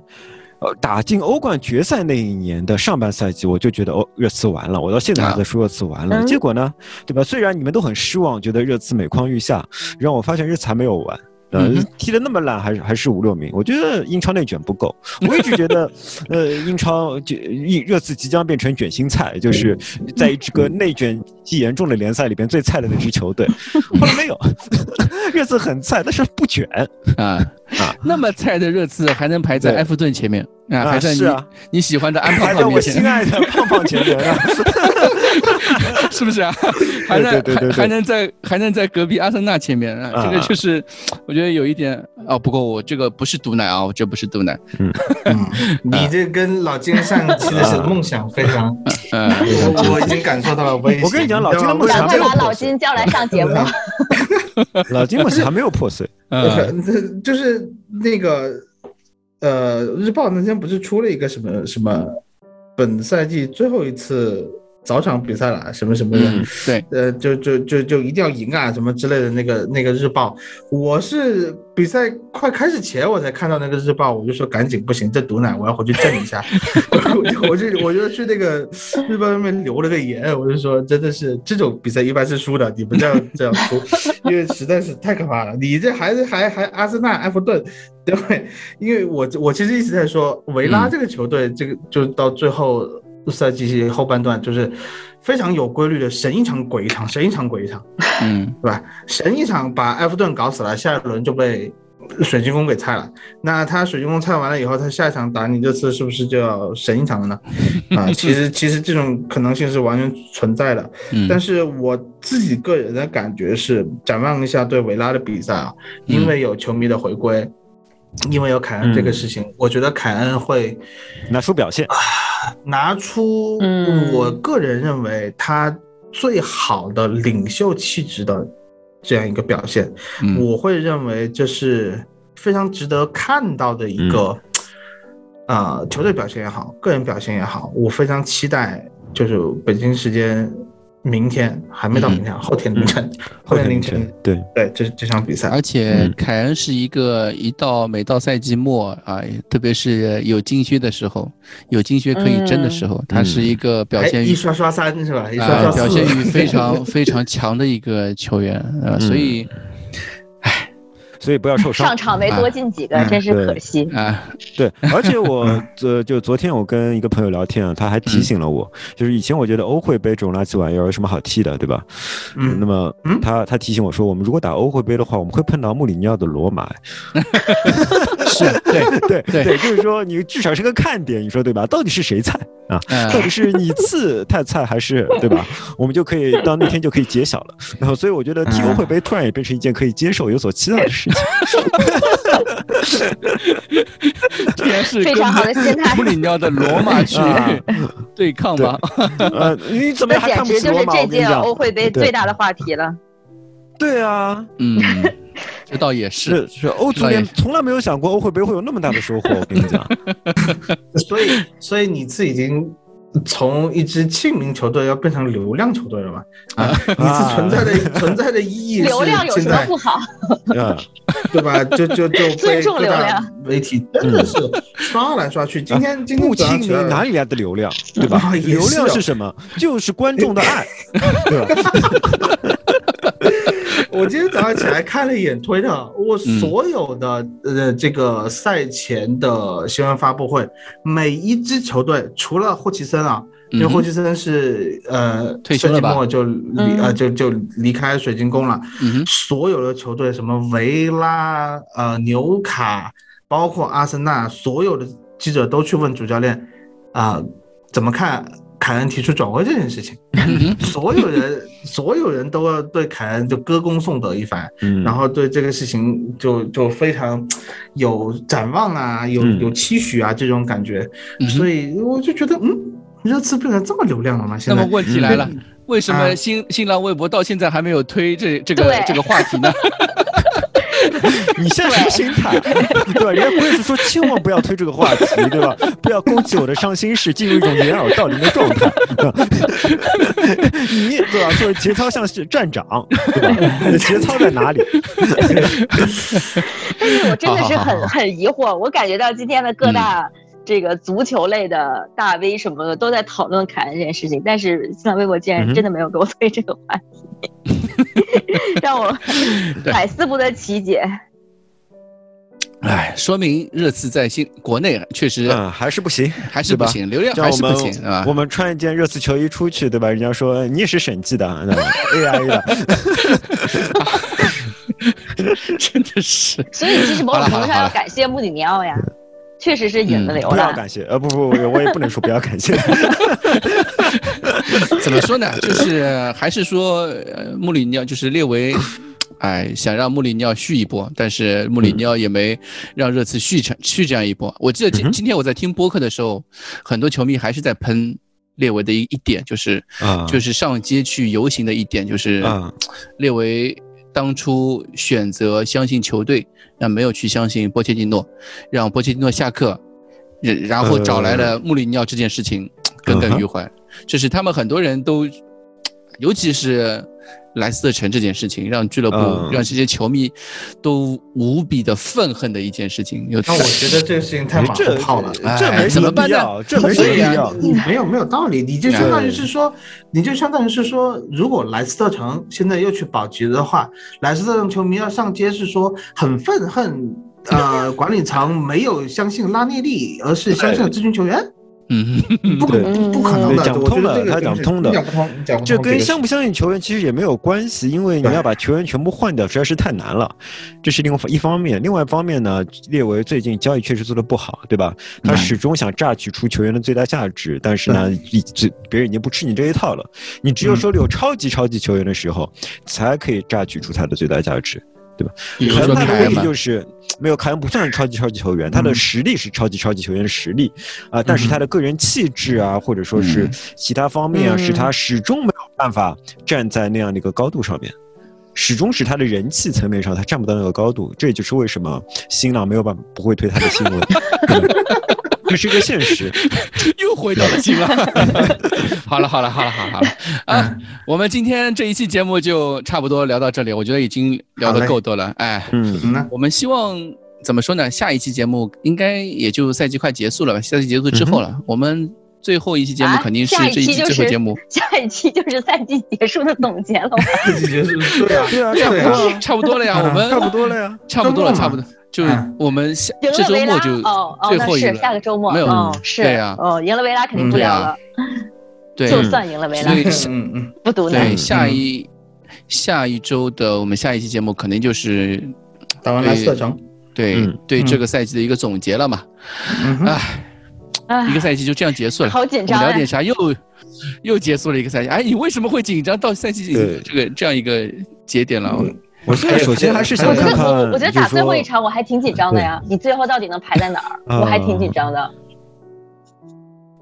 呃打进欧冠决赛那一年的上半赛季，我就觉得哦，热刺完了。我到现在还在说热刺完了。结果呢，对吧？虽然你们都很失望，觉得热刺每况愈下，让我发现热刺还没有完。呃，踢的那么烂，还是还是五六名。我觉得英超内卷不够。我一直觉得，呃，英超就热刺即将变成卷心菜，就是在一支个内卷极严重的联赛里边最菜的那支球队。后来没有，热刺很菜，但是不卷啊啊！那么菜的热刺还能排在埃弗顿前面啊？还在你你喜欢的安胖胖面前？我心爱的胖胖前面啊！是不是啊？还能还还能在还能在隔壁阿森纳前面啊？这个就是我觉得有一点哦。不过我这个不是毒奶啊，我这不是毒奶。嗯 你这跟老金上期的是梦想非常，嗯，我我已经感受到了。我我跟你讲，老金的梦想赶快把老金叫来上节目。老金梦想还没有破碎。嗯，就是那个呃，日报那天不是出了一个什么什么，本赛季最后一次。早场比赛了，什么什么的，对，呃，就就就就一定要赢啊，什么之类的那个那个日报，我是比赛快开始前我才看到那个日报，我就说赶紧不行，这毒奶我要回去震一下，我就我就我就去那个日报上面留了个言，我就说真的是这种比赛一般是输的，你不这样这样输，因为实在是太可怕了，你这还是还还阿森纳、埃弗顿，对，因为我我其实一直在说维拉这个球队，这个就到最后。赛季后半段就是非常有规律的神一场鬼一场，神一场鬼一场，嗯，对吧？神一场把埃弗顿搞死了，下一轮就被水晶宫给菜了。那他水晶宫菜完了以后，他下一场打你这次是不是就要神一场了呢？啊，其实 其实这种可能性是完全存在的。但是我自己个人的感觉是，展望一下对维拉的比赛啊，因为有球迷的回归，因为有凯恩这个事情，我觉得凯恩会拿出表现。拿出我个人认为他最好的领袖气质的这样一个表现，我会认为这是非常值得看到的一个，啊，球队表现也好，个人表现也好，我非常期待，就是北京时间明天还没到明天，后天凌晨，后天凌晨，对。对，这这场比赛。而且凯恩是一个一到每到赛季末啊，特别是有金靴的时候，有金靴可以争的时候，他是一个表现一刷刷三是吧？一刷刷表现欲非常 非常强的一个球员啊，所以。所以不要受伤。上场没多进几个，真是可惜啊！对，而且我昨 就昨天我跟一个朋友聊天啊，他还提醒了我，就是以前我觉得欧会杯这种垃圾玩意儿有什么好踢的，对吧？嗯。那么他他提醒我说，我们如果打欧会杯的话，我们会碰到穆里尼奥的罗马。是对 对对对，就是说你至少是个看点，你说对吧？到底是谁菜啊？到底是你次太菜还是对吧？我们就可以到那天就可以揭晓了。然后，所以我觉得踢欧会杯突然也变成一件可以接受、有所期待的事情。竟然是非常好的心态。穆里尼奥的罗马去对抗吗？呃，你怎么还看不起罗马？这简直就是这届欧会杯最大的话题了。对啊，嗯，这倒也是。是欧足联从来没有想过欧会杯会有那么大的收获。我跟你讲，所以，所以你是已经。从一支庆名球队要变成流量球队了吗？啊，你是存在的存在的意义流量有什么不好？对吧？就就就 被各大媒体真的是刷来刷去。今天今天不庆名哪里来的流量？对吧？流量是什么？就是观众的爱，对吧？我今天早上起来看了一眼推特，我所有的呃这个赛前的新闻发布会，每一支球队除了霍奇森啊，因为霍奇森是呃退休了末就离呃就就离开水晶宫了，所有的球队什么维拉呃纽卡，包括阿森纳，所有的记者都去问主教练啊怎么看。凯恩提出转会这件事情，所有人所有人都要对凯恩就歌功颂德一番，然后对这个事情就就非常有展望啊，有有期许啊这种感觉，所以我就觉得，嗯，热刺变成这么流量了吗？现在那么问题来了，为什么新新浪微博到现在还没有推这这个这个话题呢？你现在什么心态？对吧？人家贵子说千万不要推这个话题，对吧？不要勾起我的伤心事，进入一种掩耳盗铃的状态。你对吧？就是节操像是站长，对吧？你的节操在哪里？但 是我真的是很很疑惑，我感觉到今天的各大这个足球类的大 V 什么的都在讨论凯恩这件事情，但是新浪微博竟然真的没有给我推这个话题。让我百思不得其解。哎，说明热刺在新国内确实还是不行，还是不行，流量还是不行啊。我们穿一件热刺球衣出去，对吧？人家说你也是审计的，AI 的，真的是。所以其实某种程度上要感谢穆里尼奥呀，确实是引了流量。不要感谢，呃，不不不，我也不能说不要感谢。怎么说呢？就是还是说，穆里尼奥就是列为，哎，想让穆里尼奥续一波，但是穆里尼奥也没让热刺续成续这样一波。我记得今今天我在听播客的时候，很多球迷还是在喷列维的一一点，就是就是上街去游行的一点，就是列维当初选择相信球队，那没有去相信波切蒂诺，让波切蒂诺下课，然然后找来了穆里尼奥这件事情耿耿于怀。这是他们很多人都，尤其是莱斯特城这件事情，让俱乐部、让这些球迷都无比的愤恨的一件事情。那我觉得这个事情太马后炮了，这没什么必要，这没什么必要，没有没有道理。你就相当于是说，你就相当于是说，如果莱斯特城现在又去保级的话，莱斯特城球迷要上街是说很愤恨，呃，管理层没有相信拉涅利，而是相信了这群球员。嗯，不可能不可能的，讲不通的，他讲不通的，讲不通，讲不通。这跟相不相信球员其实也没有关系，因为你要把球员全部换掉实在是太难了，这是另外一方面。另外一方面呢，列为最近交易确实做的不好，对吧？他始终想榨取出球员的最大价值，但是呢，这别人已经不吃你这一套了。你只有手里有超级超级球员的时候，才可以榨取出他的最大价值。对吧？凯恩的问题就是没有凯恩不算是超级超级球员，他的实力是超级超级球员的实力啊，但是他的个人气质啊，或者说是其他方面啊，使他始终没有办法站在那样的一个高度上面，始终是他的人气层面上他站不到那个高度，这也就是为什么新浪没有办法不会推他的新闻。这是一个现实。又回到了金 了。好了好了好了好了好 了啊！我们今天这一期节目就差不多聊到这里，我觉得已经聊得够多了。哎，嗯，我们希望怎么说呢？下一期节目应该也就赛季快结束了吧？赛季结束之后了，我们。最后一期节目肯定是这一期最后节目，下一期就是赛季结束的总结了。赛季结束，对啊，对啊，差不多，差不多了呀，我们差不多了呀，差不多了，差不多，就是我们下这周末就最后一个，下个周末没有，是，对呀，哦，赢了维拉肯定不聊了，对，就算赢了维拉，嗯嗯，不读了。对，下一下一周的我们下一期节目肯定就是打完莱斯特城，对对，这个赛季的一个总结了嘛，唉。一个赛季就这样结束了，好紧张。聊点啥？又又结束了一个赛季。哎，你为什么会紧张到赛季这个这样一个节点了？我现在首先还是想看看。我觉得打最后一场我还挺紧张的呀。你最后到底能排在哪儿？我还挺紧张的。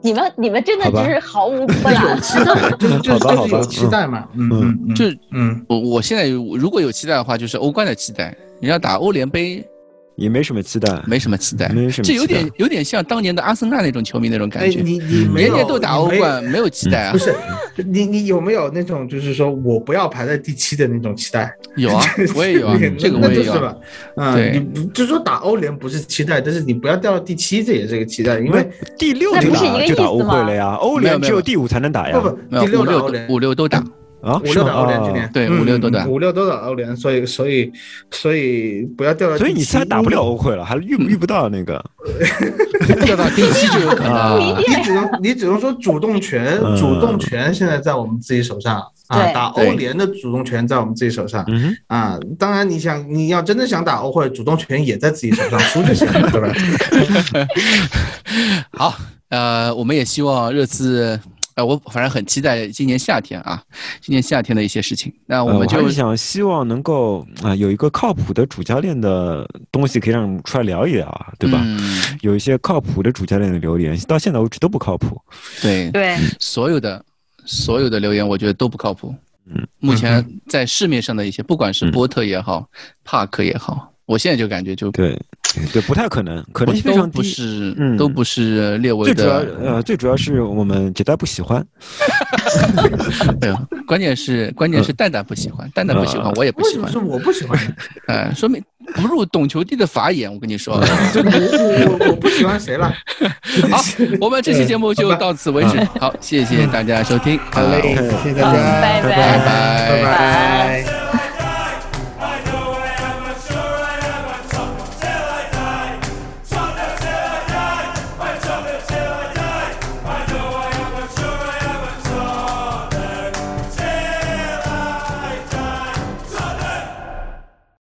你们你们真的就是毫无波澜。就就 就是有期待嘛。嗯嗯，就嗯，我我现在如果有期待的话，就是欧冠的期待。你要打欧联杯。也没什么期待，没什么期待，没什么。这有点有点像当年的阿森纳那种球迷那种感觉。你你年年都打欧冠，没有期待啊？不是，你你有没有那种就是说我不要排在第七的那种期待？有啊，我也有啊，这个我也有。啊，对，你就是说打欧联不是期待，但是你不要掉到第七，这也是个期待，因为第六就打就打欧会了呀，欧联只有第五才能打呀。不不，第六六五六都打。啊，五六的欧联今年。对五六都打，五六都打欧联，所以所以所以不要掉到，所以你现在打不了欧会了，还遇遇不到那个，掉到第七就有可能，你只能你只能说主动权，主动权现在在我们自己手上啊，打欧联的主动权在我们自己手上啊，当然你想你要真的想打欧会，主动权也在自己手上，输就行了，对吧？好，呃，我们也希望热刺。呃，我反正很期待今年夏天啊，今年夏天的一些事情。那我们就想希望能够啊，有一个靠谱的主教练的东西可以让我们出来聊一聊啊，对吧？嗯有一些靠谱的主教练的留言，到现在为止都不靠谱。对对，所有的所有的留言，我觉得都不靠谱。嗯，目前在市面上的一些，不管是波特也好，帕克也好。我现在就感觉就对，对，不太可能，可能非常不是，嗯，都不是列为的。最主要，呃，最主要是我们杰代不喜欢。对，关键是关键是蛋蛋不喜欢，蛋蛋不喜欢，我也不喜欢。是我不喜欢？哎，说明不入懂球帝的法眼，我跟你说。我我我不喜欢谁了？好，我们这期节目就到此为止。好，谢谢大家收听。好嘞，谢谢大家，拜拜拜拜。